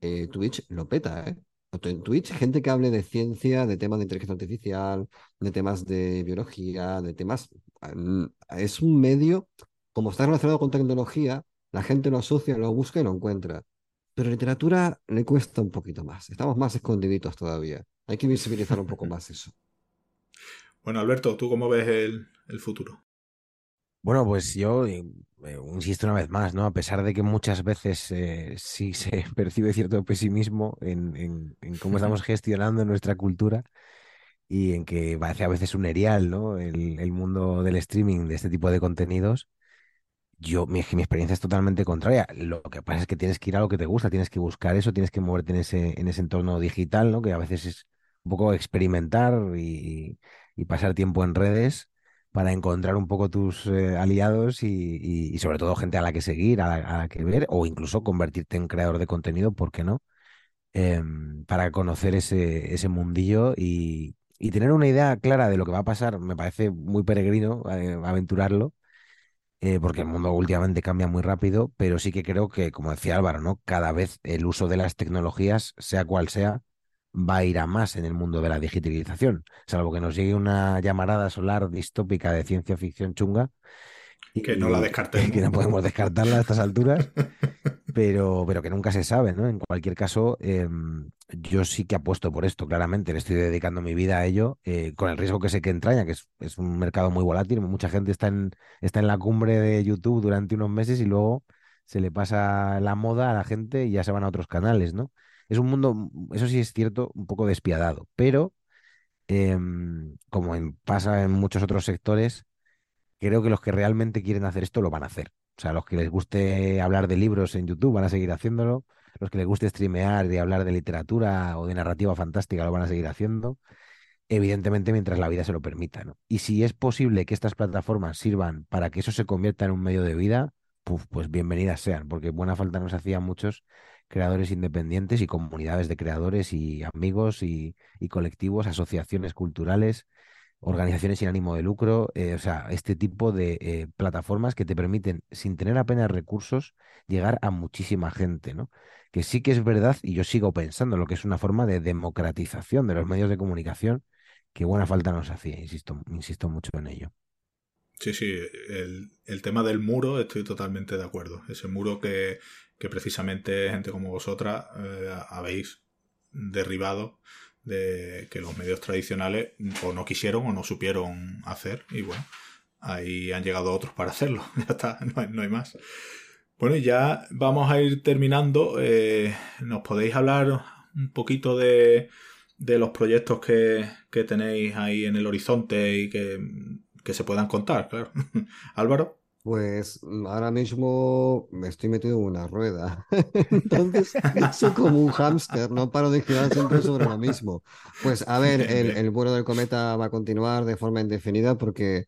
D: eh, Twitch lo peta, ¿eh? En Twitch, gente que hable de ciencia, de temas de inteligencia artificial, de temas de biología, de temas... Es un medio, como está relacionado con tecnología, la gente lo asocia, lo busca y lo encuentra. Pero literatura le cuesta un poquito más. Estamos más escondiditos todavía. Hay que visibilizar un poco [laughs] más eso.
B: Bueno, Alberto, ¿tú cómo ves el, futuro?
C: Bueno, pues yo, eh, eh, insisto una vez más, ¿no? A pesar de que muchas veces eh, sí [laughs] se percibe cierto pesimismo en, cómo estamos [laughs] gestionando nuestra cultura y en que parece a veces un erial, ¿no? El, el mundo del streaming de este tipo de contenidos. Yo, mi, mi, experiencia es totalmente contraria. Lo que pasa es que tienes que ir a lo que te gusta, tienes que buscar eso, tienes que moverte en ese, en ese entorno digital, ¿no? Que a veces es un poco experimentar y, y pasar tiempo en redes para encontrar un poco tus eh, aliados y, sobre todo gente a la que seguir, a la, que ver, o incluso convertirte en creador de contenido, ¿por qué no? Em, para conocer ese, ese mundillo y, tener una idea clara de lo que va a pasar, me parece muy peregrino eh, aventurarlo, eh, porque el mundo últimamente cambia muy rápido, pero sí que creo que, como decía Álvaro, ¿no? Cada vez el uso de las tecnologías, sea cual sea, va a ir a más en el mundo de la digitalización, salvo que nos llegue una llamarada solar distópica de ciencia ficción chunga.
B: que no la descartemos. [laughs]
C: Que no podemos descartarla a estas alturas, [laughs] pero, pero que nunca se sabe, ¿no? En cualquier caso, em, yo sí que apuesto por esto, claramente, le estoy dedicando mi vida a ello, eh, con el riesgo que sé que entraña, que es, es, un mercado muy volátil, mucha gente está en, está en la cumbre de YouTube durante unos meses y luego se le pasa la moda a la gente y ya se van a otros canales, ¿no? Es un mundo, mm, eso sí es cierto, un poco despiadado, pero em, como pasa en muchos otros sectores, creo que los que realmente quieren hacer esto lo van a hacer. O sea, los que les guste hablar de libros en YouTube van a seguir haciéndolo, los que les guste streamear y hablar de literatura o de narrativa fantástica lo van a seguir haciendo, evidentemente mientras la vida se lo permita. ¿no? Y si es posible que estas plataformas sirvan para que eso se convierta en un medio de vida, pues bienvenidas sean, porque buena falta nos hacían muchos creadores independientes y comunidades de creadores y amigos y, colectivos, asociaciones culturales, organizaciones sin ánimo de lucro, eh, o sea, este tipo de eh, plataformas que te permiten, sin tener apenas recursos, llegar a muchísima gente, ¿no? Que sí que es verdad, y yo sigo pensando lo que es una forma de democratización de los medios de comunicación, que buena falta nos hacía, insisto, insisto mucho en ello.
B: Sí, sí, el, el tema del muro estoy totalmente de acuerdo. Ese muro que, que precisamente gente como vosotras eh, habéis derribado de que los medios tradicionales o no quisieron o no supieron hacer y bueno, ahí han llegado otros para hacerlo, [laughs] ya está, no hay, más. Bueno, y ya vamos a ir terminando. Eh, ¿Nos podéis hablar un poquito de, de los proyectos que, que, tenéis ahí en el horizonte y que, que se puedan contar? Claro. [laughs] Álvaro.
D: Pues ahora mismo me estoy metido en una rueda. [laughs] Entonces, [laughs] soy como un hámster, no paro de girar siempre sobre lo mismo. Pues a ver, el, vuelo del cometa va a continuar de forma indefinida porque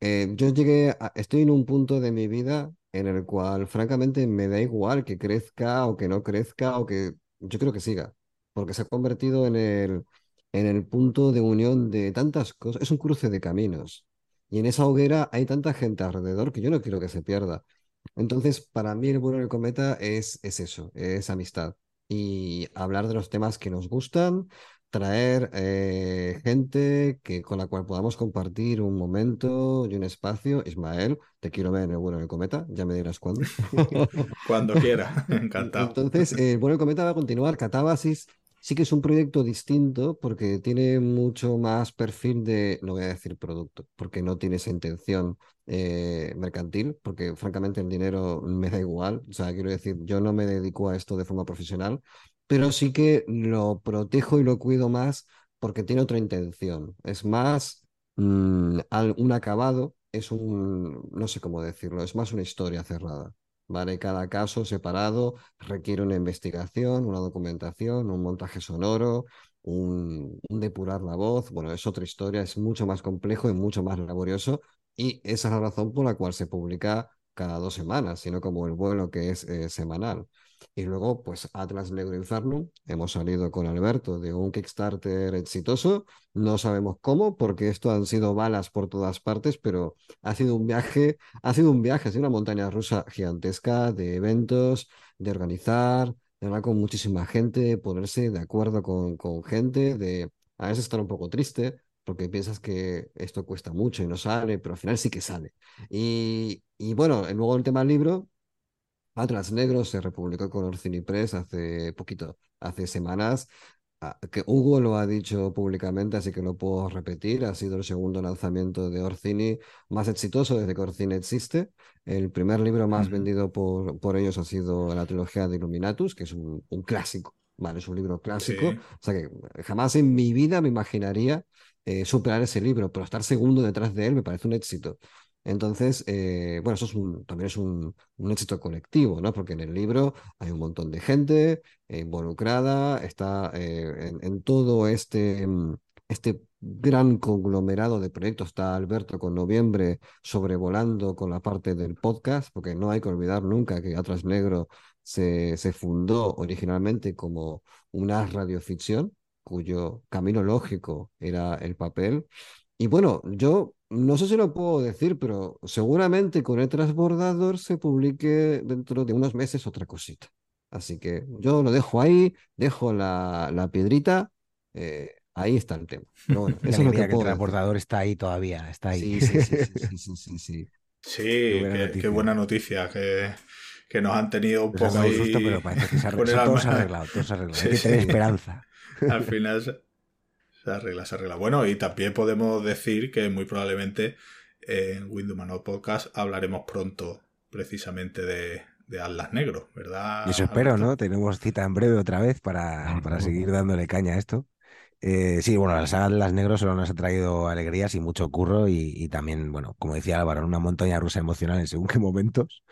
D: eh, yo llegué, estoy en un punto de mi vida en el cual francamente me da igual que crezca o que no crezca o que yo creo que siga, porque se ha convertido en el, en el punto de unión de tantas cosas, es un cruce de caminos. Y en esa hoguera hay tanta gente alrededor que yo no quiero que se pierda. Entonces, para mí el vuelo del cometa es, es eso, es amistad. Y hablar de los temas que nos gustan, traer eh, gente que, con la cual podamos compartir un momento y un espacio. Ismael, te quiero ver en el vuelo del cometa, ya me dirás cuándo. [laughs]
B: Cuando quiera, [laughs] encantado.
D: Entonces, el vuelo del cometa va a continuar, Catábasis Sí que es un proyecto distinto porque tiene mucho más perfil de, no voy a decir producto, porque no tiene esa intención eh, mercantil, porque francamente el dinero me da igual. O sea, quiero decir, yo no me dedico a esto de forma profesional, pero sí que lo protejo y lo cuido más porque tiene otra intención. Es más mm, un acabado, es un, no sé cómo decirlo, es más una historia cerrada. ¿Vale? Cada caso separado requiere una investigación, una documentación, un montaje sonoro, un, depurar la voz. Bueno, es otra historia, es mucho más complejo y mucho más laborioso y esa es la razón por la cual se publica cada dos semanas, sino como el vuelo que es eh, semanal. Y luego, pues Atlas Negro Inferno, hemos salido con Alberto de un Kickstarter exitoso. No sabemos cómo, porque esto han sido balas por todas partes, pero ha sido un viaje, ha sido un viaje, ha sido una montaña rusa gigantesca de eventos, de organizar, de hablar con muchísima gente, ponerse de acuerdo con, con gente, de a veces estar un poco triste, porque piensas que esto cuesta mucho y no sale, pero al final sí que sale. Y, y bueno, luego el tema del libro, Atlas Negro se republicó con Orcini Press hace poquito, hace semanas. que Hugo lo ha dicho públicamente, así que lo puedo repetir. Ha sido el segundo lanzamiento de Orcini más exitoso desde que Orcini existe. El primer libro más vendido por, por ellos ha sido la trilogía de Illuminatus, que es un, un clásico. Vale, es un libro clásico. O sea que jamás en mi vida me imaginaría eh, superar ese libro, pero estar segundo detrás de él me parece un éxito. Entonces, eh, bueno, eso también es un, éxito colectivo, ¿no? Porque en el libro hay un montón de gente involucrada, está eh, en, en, todo este, mm, este gran conglomerado de proyectos. Está Alberto con noviembre sobrevolando con la parte del podcast, porque no hay que olvidar nunca que Atlas Negro se, se fundó originalmente como una radioficción cuyo camino lógico era el papel. Y bueno, yo no sé si lo puedo decir, pero seguramente con el transbordador se publique dentro de unos meses otra cosita. Así que yo lo dejo ahí, dejo la, la piedrita, eh, ahí está el tema. Pero bueno, [laughs]
C: eso es lo que, que el transbordador está ahí todavía, está ahí.
D: Sí, sí, sí, sí, sí, [laughs] sí, sí.
B: Sí, qué, buena, qué, buena noticia que, que, nos han tenido un
C: pues
B: poco ahí.
C: Susto, pero parece que se ha, [laughs] todo se ha arreglado, todo se ha arreglado. Sí, Hay que tener esperanza.
B: Al final se arregla, se arregla. Bueno, y también podemos decir que muy probablemente en Windows Manual Podcast hablaremos pronto precisamente de, de Atlas Negro, ¿verdad?
C: Y eso espero, ¿no? Tenemos cita en breve otra vez para, para seguir dándole caña a esto. Eh, sí, bueno, la saga Atlas Negro solo nos ha traído alegrías y mucho curro y, y, también, bueno, como decía Álvaro, una montaña rusa emocional en según qué momentos.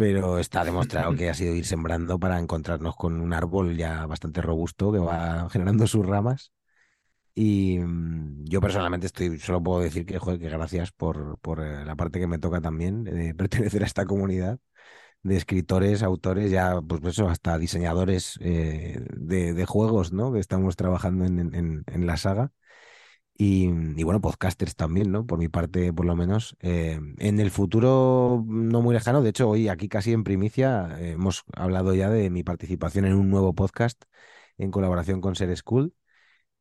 C: Pero está demostrado que ha [laughs] sido ir sembrando para encontrarnos con un árbol ya bastante robusto que va generando sus ramas y mm, yo personalmente estoy, solo puedo decir que, joder, que gracias por, por eh, la parte que me toca también de [laughs] pertenecer a esta comunidad de escritores, autores, ya pues eso, hasta diseñadores eh, de, de, juegos, ¿no? Que estamos trabajando en, en, en la saga. Y, bueno, podcasters también, ¿no? Por mi parte, por lo menos. Eh, en el futuro no muy lejano, de hecho, hoy aquí casi en primicia eh, hemos hablado ya de mi participación en un nuevo podcast en colaboración con Ser School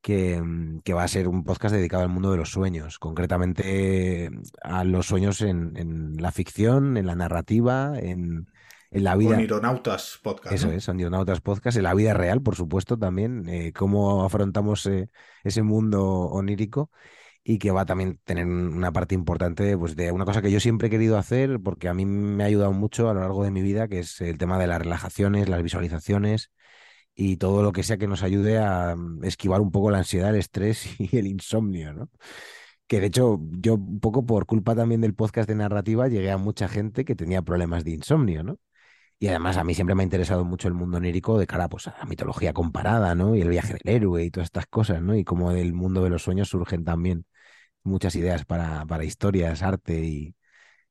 C: que, mm, que, va a ser un podcast dedicado al mundo de los sueños, concretamente a los sueños en la ficción, en la narrativa, en, en la vida.
B: Onironautas Podcast.
C: Eso
B: ¿no?
C: es, Onironautas Podcast, en la vida real, por supuesto, también, eh, cómo afrontamos eh, ese mundo onírico y que va a también tener una parte importante pues, de una cosa que yo siempre he querido hacer, porque a mí me ha ayudado mucho a lo largo de mi vida, que es el tema de las relajaciones, las visualizaciones y todo lo que sea que nos ayude a mm, esquivar un poco la ansiedad, el estrés [laughs] y el insomnio, ¿no? Que de hecho, yo un poco por culpa también del podcast de narrativa llegué a mucha gente que tenía problemas de insomnio, ¿no? Y además a mí siempre me ha interesado mucho el mundo onírico de cara pues, a la mitología comparada, ¿no? Y el viaje del héroe y todas estas cosas, ¿no? Y como del mundo de los sueños surgen también muchas ideas para, para historias, arte y,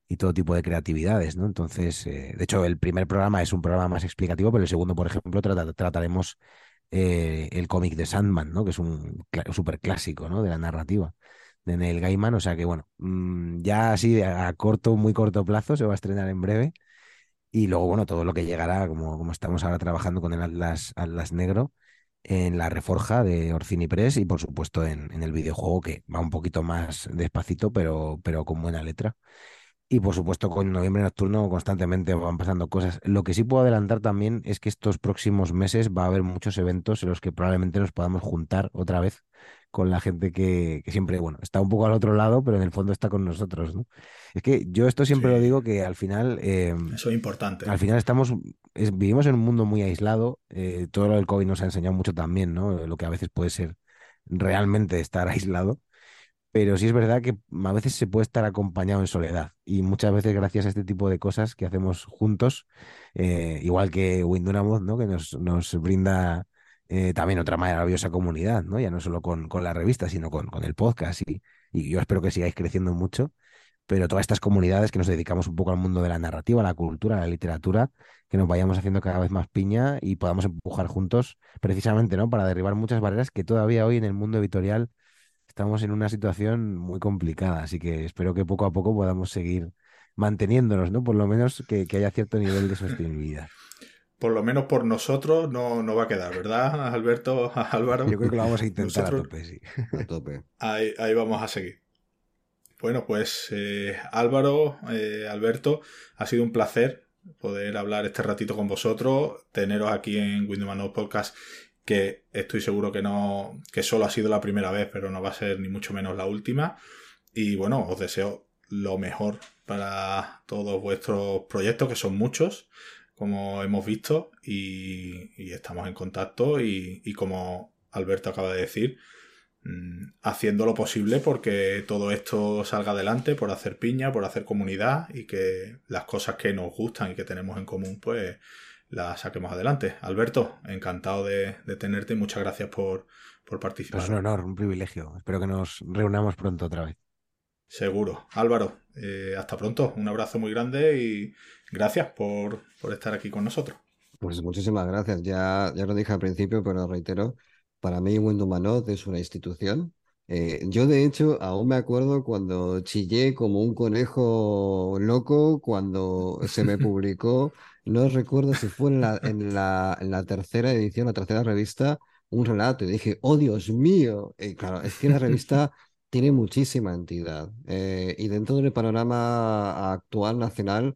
C: y todo tipo de creatividades, ¿no? Entonces, eh, de hecho, el primer programa es un programa más explicativo, pero el segundo, por ejemplo, trata, trataremos eh, el cómic de Sandman, ¿no? Que es un súper clásico, ¿no? De la narrativa de Neil Gaiman, o sea que, bueno, mmm, ya así a corto, muy corto plazo, se va a estrenar en breve. Y luego, bueno, todo lo que llegará, como, como estamos ahora trabajando con el Atlas, Atlas Negro, en la reforja de Orcini Press y, por supuesto, en, en el videojuego, que va un poquito más despacito, pero, pero con buena letra. Y por supuesto, con noviembre nocturno constantemente van pasando cosas. Lo que sí puedo adelantar también es que estos próximos meses va a haber muchos eventos en los que probablemente nos podamos juntar otra vez con la gente que, que siempre, bueno, está un poco al otro lado, pero en el fondo está con nosotros, ¿no? Es que yo esto siempre sí. lo digo que al final... Eh,
B: Eso es importante.
C: Al final estamos, es, vivimos en un mundo muy aislado. Eh, todo lo del COVID nos ha enseñado mucho también, ¿no? Lo que a veces puede ser realmente estar [laughs] aislado pero sí es verdad que a veces se puede estar acompañado en soledad y muchas veces gracias a este tipo de cosas que hacemos juntos, eh, igual que Windunamoth, ¿no? que nos, nos brinda eh, también otra maravillosa comunidad, ¿no? ya no solo con, con la revista, sino con, con el podcast y, y, yo espero que sigáis creciendo mucho, pero todas estas comunidades que nos dedicamos un poco al mundo de la narrativa, la cultura, la literatura, que nos vayamos haciendo cada vez más piña y podamos empujar juntos precisamente ¿no? para derribar muchas barreras que todavía hoy en el mundo editorial estamos en una situación muy complicada, así que espero que poco a poco podamos seguir manteniéndonos, ¿no? Por lo menos que, que haya cierto nivel de sostenibilidad.
B: Por lo menos por nosotros no, no va a quedar, ¿verdad, Alberto, [laughs] Álvaro?
C: Yo creo que lo vamos a intentar nosotros, a tope, sí.
D: A tope.
B: Ahí, ahí vamos a seguir. Bueno, pues eh, Álvaro, eh, Alberto, ha sido un placer poder hablar este ratito con vosotros, teneros aquí en Windows Manual Podcast que estoy seguro que no, que solo ha sido la primera vez, pero no va a ser ni mucho menos la última. Y bueno, os deseo lo mejor para todos vuestros proyectos, que son muchos, como hemos visto, y, estamos en contacto. Y, y, como Alberto acaba de decir, mm, haciendo lo posible porque todo esto salga adelante, por hacer piña, por hacer comunidad y que las cosas que nos gustan y que tenemos en común, pues la saquemos adelante. Alberto, encantado de, tenerte y muchas gracias por, por participar.
C: Es un honor, un privilegio. Espero que nos reunamos pronto otra vez.
B: Seguro. Álvaro, eh, hasta pronto. Un abrazo muy grande y gracias por, por, estar aquí con nosotros.
D: Pues muchísimas gracias. Ya, ya lo dije al principio, pero reitero, para mí Windows es una institución. Eh, yo de hecho aún me acuerdo cuando chillé como un conejo loco cuando se me [laughs] publicó no recuerdo si fue en la, en la, en la tercera edición, la tercera revista, un relato y dije, oh Dios mío. Y claro, es que la revista [laughs] tiene muchísima entidad. Eh, y dentro del panorama actual nacional,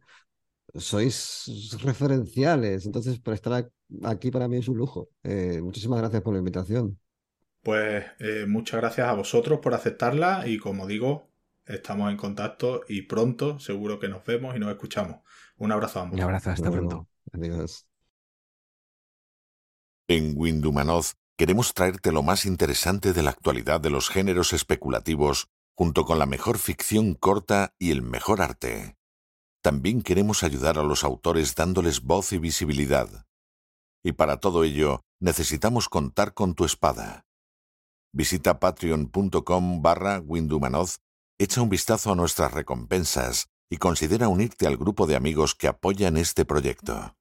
D: sois referenciales. Entonces, por estar aquí para mí es un lujo. Eh, muchísimas gracias por la invitación.
B: Pues eh, muchas gracias a vosotros por aceptarla y como digo, estamos en contacto y pronto seguro que nos vemos y nos escuchamos. Un abrazo a ambos.
C: Un abrazo, hasta pronto.
D: Adiós.
A: En Windumanoz queremos traerte lo más interesante de la actualidad de los géneros especulativos, junto con la mejor ficción corta y el mejor arte. También queremos ayudar a los autores dándoles voz y visibilidad. Y para todo ello, necesitamos contar con tu espada. Visita patreon.com barra Windumanoz, echa un vistazo a nuestras recompensas y considera unirte al grupo de amigos que apoyan este proyecto.